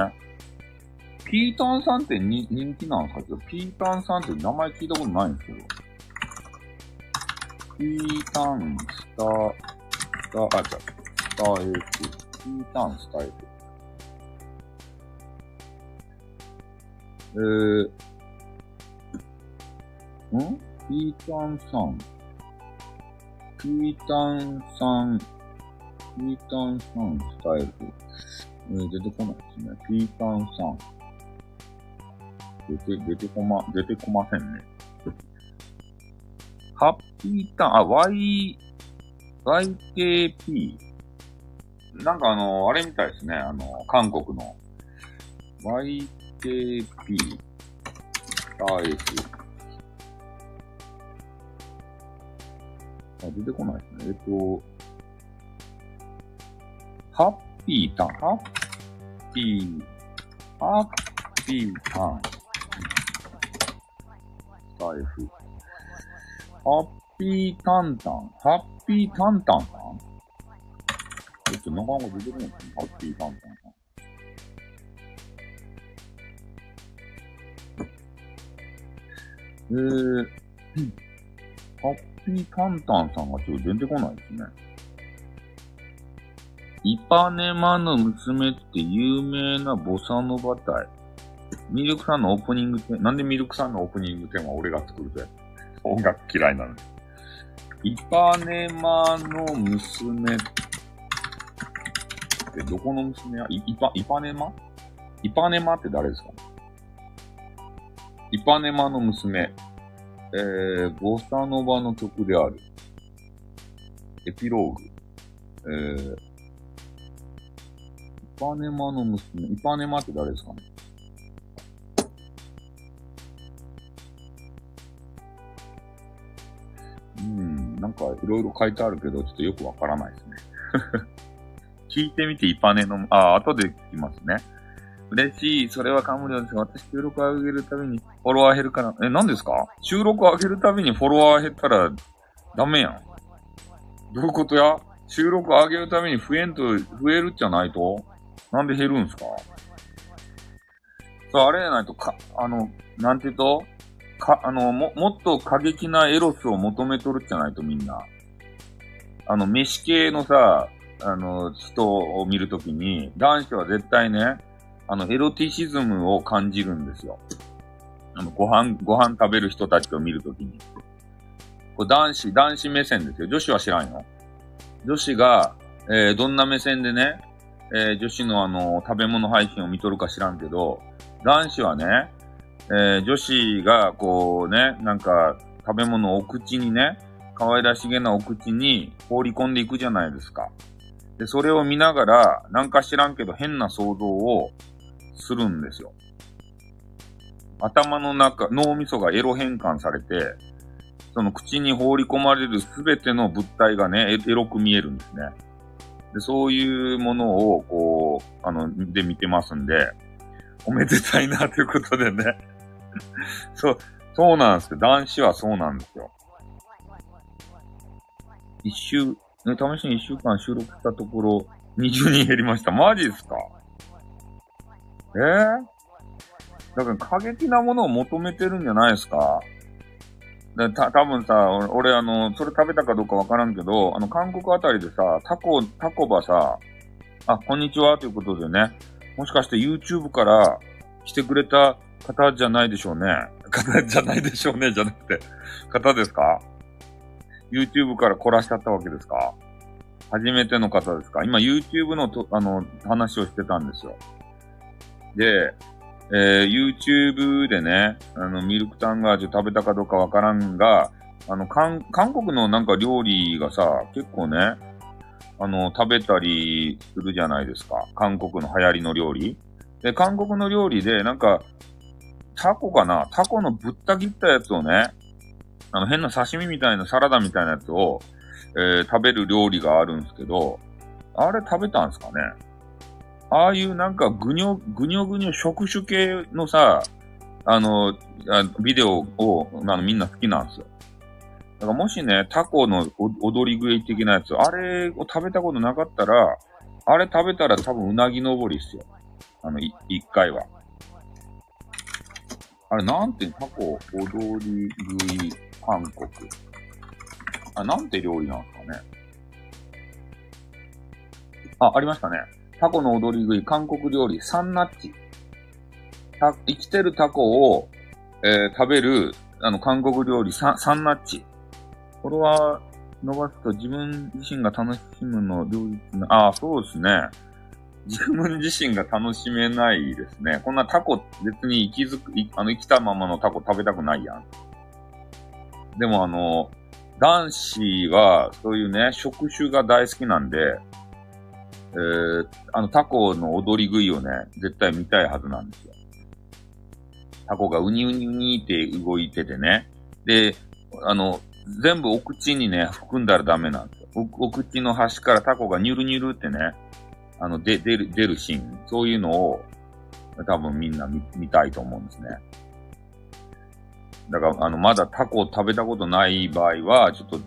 ピータンさんってに人気なんですか？ピータンさんって名前聞いたことないんですけど。ピータン、スター、スター、あ、じゃスターエース。ピータン、スターエース。えー、ん？ピータンさん。ピータンさん、ピータンさんスタイル。えー、出てこないですね。ピータンさん。出て、出てこま、出てこませんね。ハッピータン、あ、Y、YKP。なんかあの、あれみたいですね。あの、韓国の。YKP KP、RS。あ、出てこないですね。えっと、ハッピータン、ハッピー、ハッピータン。F。ハッピータンタン、ハッピータンタンさん？えっと、なかなか出てこないですね。ハッピータンタンさん。えー、ハッピータンタンさんがちょっと出てこないですね。イパネマの娘って有名なボサノバ隊。ミルクさんのオープニングテーマ、なんでミルクさんのオープニングテーマ俺が作るぜ。音楽嫌いなのに。イパネマの娘ってどこの娘？やイパ、イパネマ？イパネマって誰ですか？イパネマの娘、えー、ボサノバの曲である。エピローグ。えー、イパネマの娘、イパネマって誰ですかね？うん、なんかいろいろ書いてあるけど、ちょっとよくわからないですね。聞いてみて、イパネの、あ、後で聞きますね。嬉しい。それはカムリョンですが、私収録上げるたびにフォロワー減るから。え、何ですか？収録上げるたびにフォロワー減ったらダメやん。どういうことや？収録上げるために増えんと、増えるじゃないと？なんで減るんすか？そう、あれじゃないと、か、あの、なんて言うと？か、あの、も、もっと過激なエロスを求めとるじゃないとみんな。あの、飯系のさ、あの、人を見るときに、男子は絶対ね、あの、エロティシズムを感じるんですよ。あの、ご飯、ご飯食べる人たちを見るときに。これ男子、男子目線ですよ。女子は知らんよ。女子が、えー、どんな目線でね、えー、女子のあの、食べ物配信を見とるか知らんけど、男子はね、えー、女子がこうね、なんか、食べ物をお口にね、可愛らしげなお口に放り込んでいくじゃないですか。で、それを見ながら、なんか知らんけど変な想像をするんですよ。頭の中、脳みそがエロ変換されて、その口に放り込まれるすべての物体がね、エロく見えるんですね。で、そういうものを、こう、あの、で見てますんで、おめでたいなということでね。そう、そうなんですよ。男子はそうなんですよ。一週、ね、試しに一週間収録したところ、20人減りました。マジですか？えー、だから過激なものを求めてるんじゃないですかでた、多分さ、俺あの、それ食べたかどうかわからんけど、あの、韓国あたりでさ、タコ、タコバさ、あ、こんにちはということでね、もしかして YouTube から来てくれた方じゃないでしょうね。方じゃないでしょうね、じゃなくて。方ですか ?YouTube から来らしちゃったわけですか？初めての方ですか？今 YouTube のと、あの、話をしてたんですよ。で、えー、YouTube でね、あの、ミルクタンガージュ食べたかどうかわからんが、あの、韓、韓国のなんか料理がさ、結構ね、あの、食べたりするじゃないですか。韓国の流行りの料理。で、韓国の料理で、なんか、タコかな？タコのぶった切ったやつをね、あの、変な刺身みたいなサラダみたいなやつを、えー、食べる料理があるんですけど、あれ食べたんですかね？ああいうなんかぐにょ、ぐにょぐにょ触手系のさ、あの、あビデオを、あの、みんな好きなんですよ。だからもしね、タコの踊り食い的なやつ、あれを食べたことなかったら、あれ食べたら多分うなぎ登りっすよ。あの、い、一回は。あれ、なんて、タコ踊り食い韓国。あ、なんて料理なんですかね。あ、ありましたね。タコの踊り食い韓国料理、サンナッチ。た、生きてるタコを、えー、食べる、あの、韓国料理、ササンナッチ。これは、伸ばすと自分自身が楽しむの両立な、ああ、そうですね。自分自身が楽しめないですね。こんなタコ、別に生きづく、あの、生きたままのタコ食べたくないやん。でもあの、男子は、そういうね、食種が大好きなんで、えー、あの、タコの踊り食いをね、絶対見たいはずなんですよ。タコがウニウニウニって動いててね。で、あの、全部お口にね、含んだらダメなんですよ。おお口の端からタコがニュルニュルってね、あの、で、出る、出るシーン。そういうのを、多分みんな見見たいと思うんですね。だから、あの、まだタコを食べたことない場合は、ちょっと、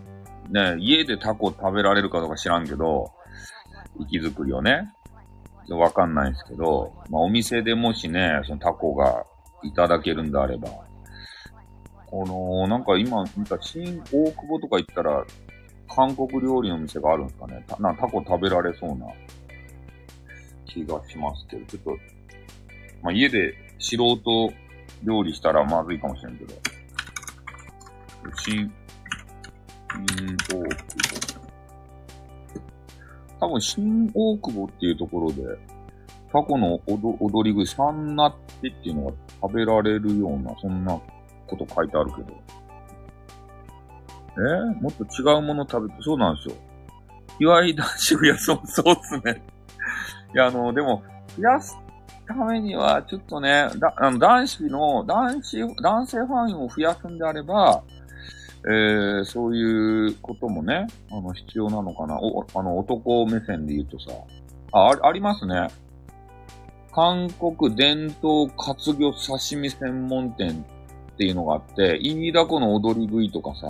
ね、家でタコを食べられるかどうか知らんけど、生き作りをね、わかんないんですけど、まあ、お店でもしね、そのタコがいただけるんであれば、この、なんか今見た新大久保とか行ったら、韓国料理の店があるんですかね。たなタコ食べられそうな気がしますけど、ちょっと、まあ、家で素人料理したらまずいかもしれんけど。新、新大久保。多分新大久保っていうところで、タコの踊り食い、サンナッチっていうのが食べられるような、そんなこと書いてあるけど。えー、もっと違うもの食べて、そうなんですよ。祝い男子増やそう、そうっすね。いや、あの、でも、増やすためには、ちょっとね、だあの男子の、男子、男性ファンを増やすんであれば、えー、そういうこともね、あの、必要なのかな。お、あの、男目線で言うとさ、あ、ありますね。韓国伝統活魚刺身専門店っていうのがあって、イイダコの踊り食いとかさ、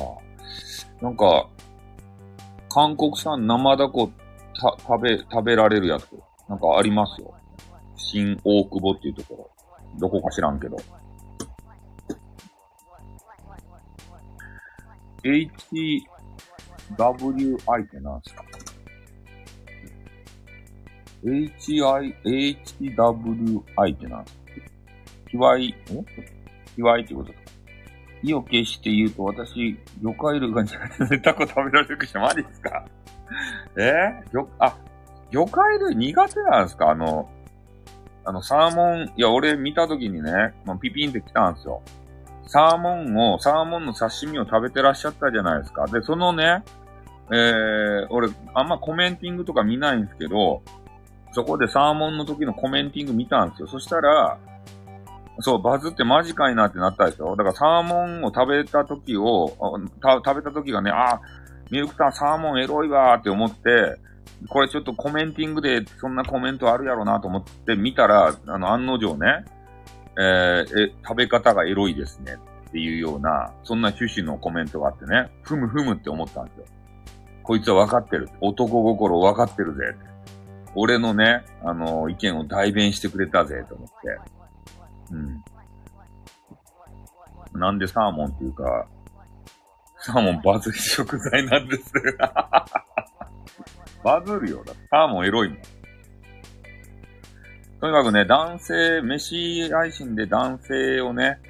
なんか、韓国産生ダコ食べ、食べられるやつ、なんかありますよ。新大久保っていうところ。どこか知らんけど。HWI って何すか ?HI、HWI って何すかひわい、ん？ひわいってことか？意を決して言うと、私、魚介類が苦手でタコ食べられるくし、マジですか？え？ー、魚、あ、魚介類苦手なんですか？あの、あの、サーモン、いや、俺見たときにね、ピピンって来たんですよ。サーモンを、サーモンの刺身を食べてらっしゃったじゃないですか。で、そのね、えー、俺、あんまコメンティングとか見ないんですけど、そこでサーモンの時のコメンティング見たんですよ。そしたら、そう、バズってマジかいなってなったでしょだからサーモンを食べた時を、食べた時がね、あ、ミルクさんサーモンエロいわーって思って、これちょっとコメンティングでそんなコメントあるやろなと思って見たら、あの、案の定ね、えー、え、食べ方がエロいですねっていうような、そんな趣旨のコメントがあってね、ふむふむって思ったんですよ。こいつは分かってる。男心分かってるぜ。俺のね、あの、意見を代弁してくれたぜと思って。うん。なんでサーモンっていうか、サーモンバズり食材なんです。バズるよ。だサーモンエロいもん。とにかくね、男性、飯配信で男性をね、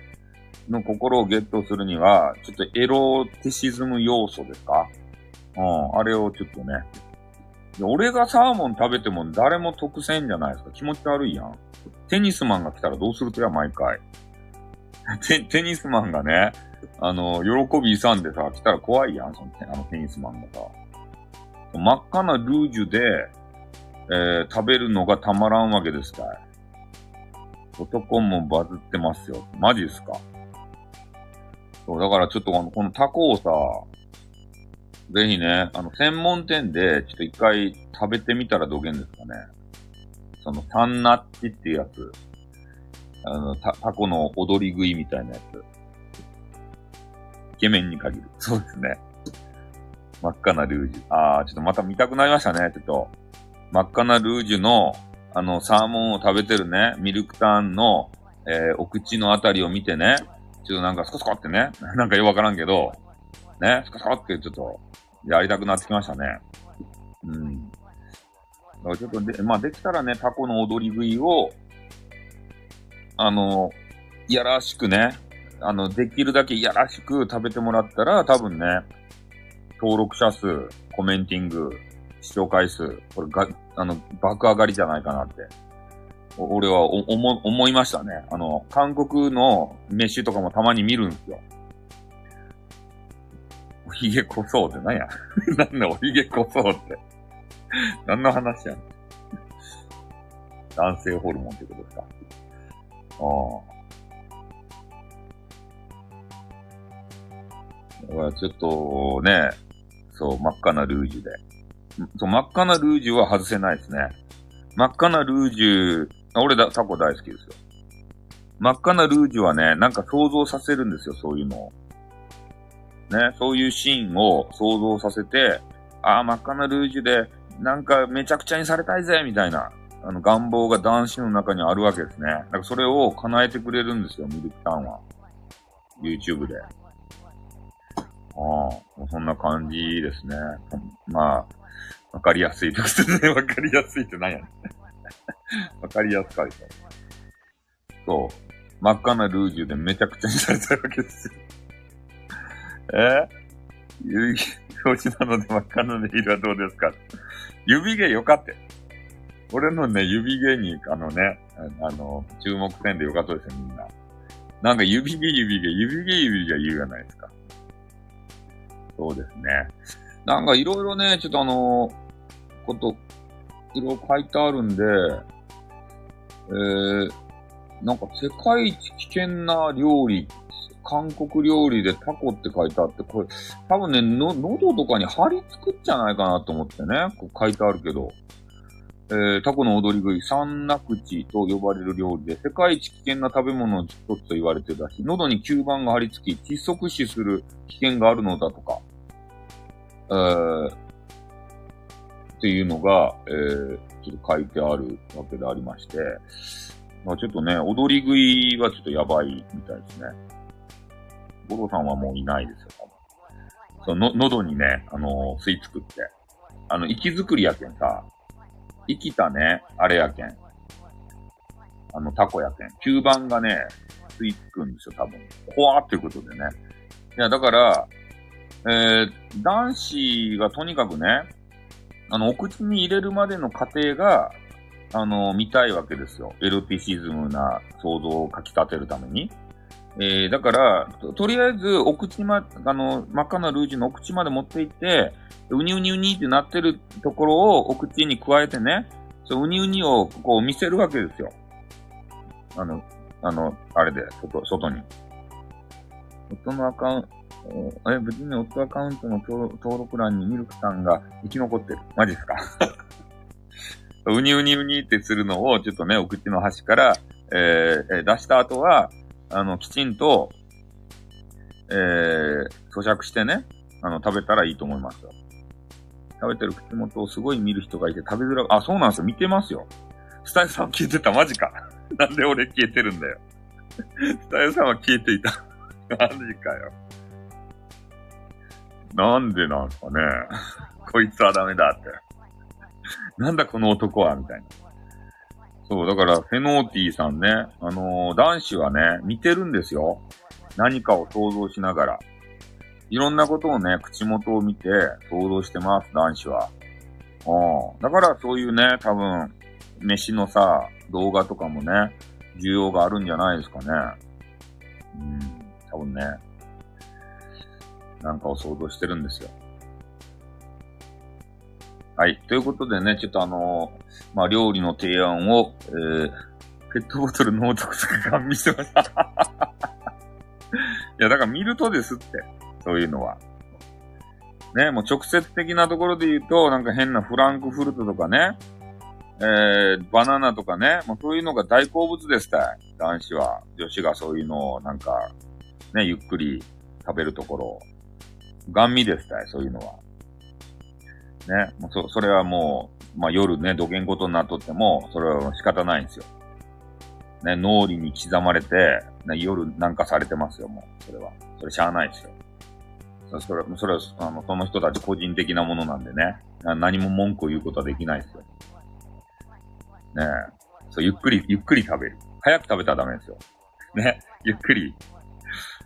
の心をゲットするには、ちょっとエロティシズム要素ですか？うん、あれをちょっとね。俺がサーモン食べても誰も得せんじゃないですか。気持ち悪いやん。テニスマンが来たらどうするとや、毎回。テ、テニスマンがね、あの、喜び勇んでさ、来たら怖いやん、その、あのテニスマンがさ。真っ赤なルージュで、えー、食べるのがたまらんわけですかい。男もバズってますよ。マジですかそう、だからちょっとこのこのタコをさ、ぜひね、あの、専門店でちょっと一回食べてみたらどげんですかね。その、サンナッチっていうやつ。あの、タタコの踊り食いみたいなやつ。イケメンに限る。そうですね。真っ赤なルージ。あー、ちょっとまた見たくなりましたね、ちょっと。真っ赤なルージュの、あの、サーモンを食べてるね、ミルクターンの、えー、お口のあたりを見てね、ちょっとなんかスコスコってね、なんかよくわからんけど、ね、スコスコってちょっと、やりたくなってきましたね。うん。だからちょっとで、まあできたらね、タコの踊り食いを、あの、いやらしくね、あの、できるだけいやらしく食べてもらったら、多分ね、登録者数、コメンティング、視聴回数、これが、あの、爆上がりじゃないかなって。俺は思、思いましたね。あの、韓国の飯とかもたまに見るんですよ。おひげこそうって何や なんだおひげこそうって。何の話やん。男性ホルモンってことですか。ああ。だからちょっとね、そう、真っ赤なルージュで。そう、真っ赤なルージュは外せないですね。真っ赤なルージュ、俺だ、タコ大好きですよ。真っ赤なルージュはね、なんか想像させるんですよ、そういうのを。ね、そういうシーンを想像させて、ああ、真っ赤なルージュで、なんかめちゃくちゃにされたいぜ、みたいな、あの、願望が男子の中にあるわけですね。だからそれを叶えてくれるんですよ、ミルクタンは。YouTube で。ああ、そんな感じですね。まあ、わかりやすいですね。わかりやすいって何やねん。わかりやすかった。そう。真っ赤なルージュでめちゃくちゃにされたわけですよ。え？指、表紙なので真っ赤なネイルはどうですか？指毛よかって。俺のね、指毛に、あのね、あの、注目点でよかったですよ、みんな。なんか指毛、指毛、指毛、指毛言うじゃないですか。そうですね。なんかいろいろね、ちょっとあの、こと、いろいろ書いてあるんで、えー、なんか世界一危険な料理韓国料理でタコって書いてあって、これ、多分ね、の、喉とかに張り付くんじゃないかなと思ってね、こう書いてあるけど、えー、タコの踊り食い、三ナクチと呼ばれる料理で、世界一危険な食べ物の一つと言われてるらし。喉に吸盤が張り付き、窒息死する危険があるのだとか、えー、っていうのが、えー、ちょっと書いてあるわけでありまして、まあちょっとね、踊り食いはちょっとやばいみたいですね。五郎さんはもういないですよ、多分。そう、の、喉にね、あのー、吸い付くって。あの、息作りやけんさ、生きたね、あれやけん。あの、タコやけん。吸盤がね、吸い付くんですよ、多分。怖っていうことでね。いや、だから、えー、男子がとにかくね、あの、お口に入れるまでの過程が、あの、見たいわけですよ。エロティシズムな想像をかき立てるために。えー、だからと、とりあえず、お口ま、あの、真っ赤なルージュのお口まで持っていって、うにうにうにってなってるところをお口に加えてね、そう、うにうにをこう見せるわけですよ。あの、あの、あれで、外、外に。夫のアカウンえ、別に夫アカウントの登録欄にミルクさんが生き残ってる。マジっすか？うにうにうにってするのを、ちょっとね、お口の端から、えー、出した後は、あの、きちんと、えー、咀嚼してね、あの、食べたらいいと思いますよ。食べてる口元をすごい見る人がいて食べづらあ、そうなんですよ。見てますよ。スタイルさん消えてた。マジか。なんで俺消えてるんだよ。スタイルさんは消えていた。マジかよ。なんでなんすかね。こいつはダメだって。なんだこの男は、みたいな。そう、だから、フェノーティーさんね、あのー、男子はね、見てるんですよ。何かを想像しながら。いろんなことをね、口元を見て想像してます、男子は。うん。だからそういうね、多分、飯のさ、動画とかもね、需要があるんじゃないですかね。うん、多分ね、なんかを想像してるんですよ。はい。ということでね、ちょっとあのー、まあ、料理の提案を、えー、ペットボトルノートとか見してました。いや、だから見るとですって。そういうのは。ね、もう直接的なところで言うと、なんか変なフランクフルトとかね、えー、バナナとかね、もうそういうのが大好物ですたい。男子は。女子がそういうのをなんか、ね、ゆっくり食べるところ。ガン見ですたい、そういうのは。ね、もうそ、それはもう、まあ夜ね、土下ことになっとっても、それは仕方ないんですよ。ね、脳裏に刻まれて、ね、夜なんかされてますよ、もう。それは。それしゃあないですよ。それ、それは、あの、その人たち個人的なものなんでね。何も文句を言うことはできないですよ。ねえ。そう、ゆっくり、ゆっくり食べる。早く食べたらダメですよ。ね。ゆっくり。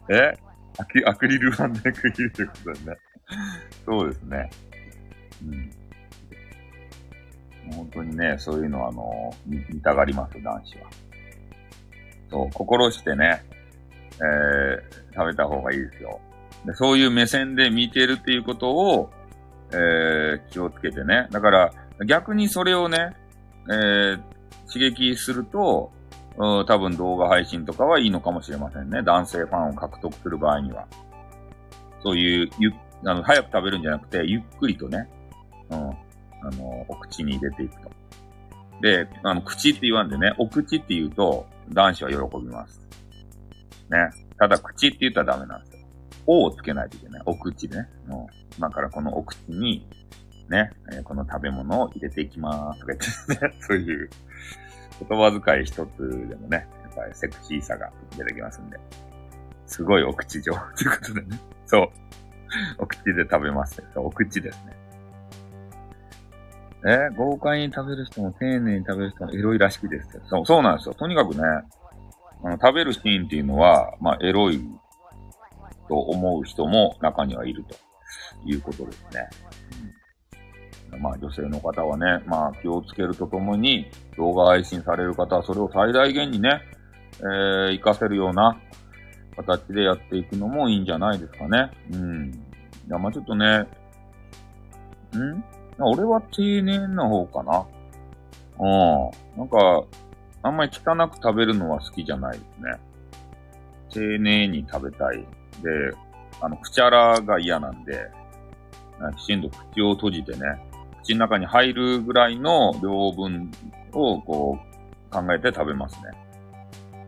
え？アクアクリル板で区切るってことだよね。そうですね。うん。本当にね、そういうのは、あの、見たがります、男子は。そう、心してね、えー、食べた方がいいですよ。でそういう目線で見てるっていうことを、えー、気をつけてね。だから、逆にそれをね、えー、刺激すると、うん多分動画配信とかはいいのかもしれませんね。男性ファンを獲得する場合には。そういう、ゆあの早く食べるんじゃなくて、ゆっくりとね、うん、あの、お口に入れていくと。で、あの、口って言わんでね、お口って言うと、男子は喜びます。ね。ただ、口って言ったらダメなんですよ。おをつけないといけない。お口ね。うん。今からこのお口に、ね、え、この食べ物を入れていきまーす。とか言ってね、そういう言葉遣い一つでもね、やっぱりセクシーさが出てきますんで。すごいお口上 ということでね。そう。お口で食べますね。そう、お口ですね。え豪快に食べる人も丁寧に食べる人もエロいらしきですそう、そうなんですよ。とにかくね、あの食べるシーンっていうのは、まあ、エロいと思う人も中にはいるということですね。まあ、女性の方はね、まあ、気をつけるとともに、動画配信される方はそれを最大限にね、えー、活かせるような形でやっていくのもいいんじゃないですかね。うん。いや、まあちょっとね、ん？俺は丁寧な方かな。うん。なんか、あんまり汚く食べるのは好きじゃないですね。丁寧に食べたい。で、あの、口荒が嫌なんで、きちんと口を閉じてね、口の中に入るぐらいの量分をこう考えて食べます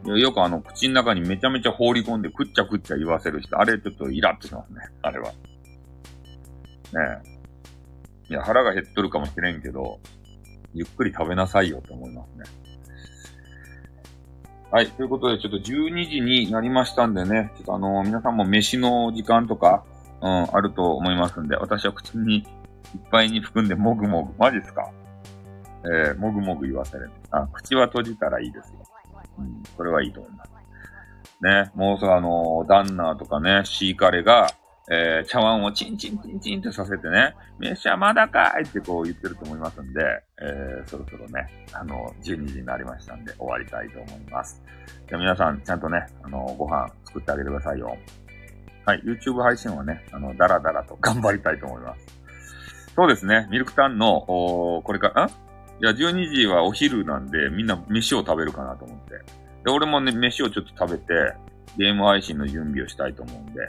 ね。よくあの、口の中にめちゃめちゃ放り込んで、くっちゃくっちゃ言わせる人、あれちょっとイラッとしますね。あれは。ねえ。いや、腹が減っとるかもしれんけど、ゆっくり食べなさいよと思いますね。はい。ということで、ちょっと12時になりましたんでね、ちょっとあのー、皆さんも飯の時間とか、うん、あると思いますんで、私は口にいっぱいに含んでもぐもぐ。マジっすか？えー、もぐもぐ言わせる。あ、口は閉じたらいいですよ。うん、それはいいと思います。ね、もうすぐあのー、ダンナーとかね、シーカレが、えー、茶碗をチンチンチンチンってさせてね、飯はまだかいってこう言ってると思いますんで、えー、そろそろね、あの、12時になりましたんで終わりたいと思います。じゃ皆さん、ちゃんとね、あの、ご飯作ってあげてくださいよ。はい、YouTube 配信はね、あの、だらだらと頑張りたいと思います。そうですね、ミルクタンの、おこれか、んいや、12時はお昼なんで、みんな飯を食べるかなと思って。で、俺もね、飯をちょっと食べて、ゲーム配信の準備をしたいと思うんで、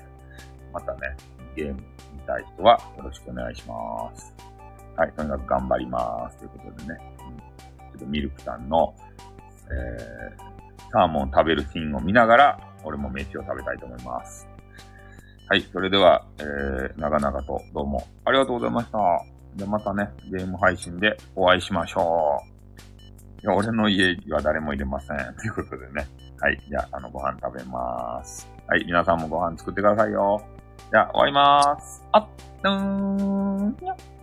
またね、ゲーム見たい人はよろしくお願いします。はい、とにかく頑張ります。ということでね、うん、ちょっとミルクさんの、えー、サーモン食べるシーンを見ながら、俺も飯を食べたいと思います。はい、それでは、えー、長々とどうもありがとうございました。で、またね、ゲーム配信でお会いしましょう。いや、俺の家は誰も入れません。ということでね。はい。じゃあ、あの、ご飯食べます。はい。皆さんもご飯作ってくださいよ。じゃあ、終わりまーす。あっ、どーん。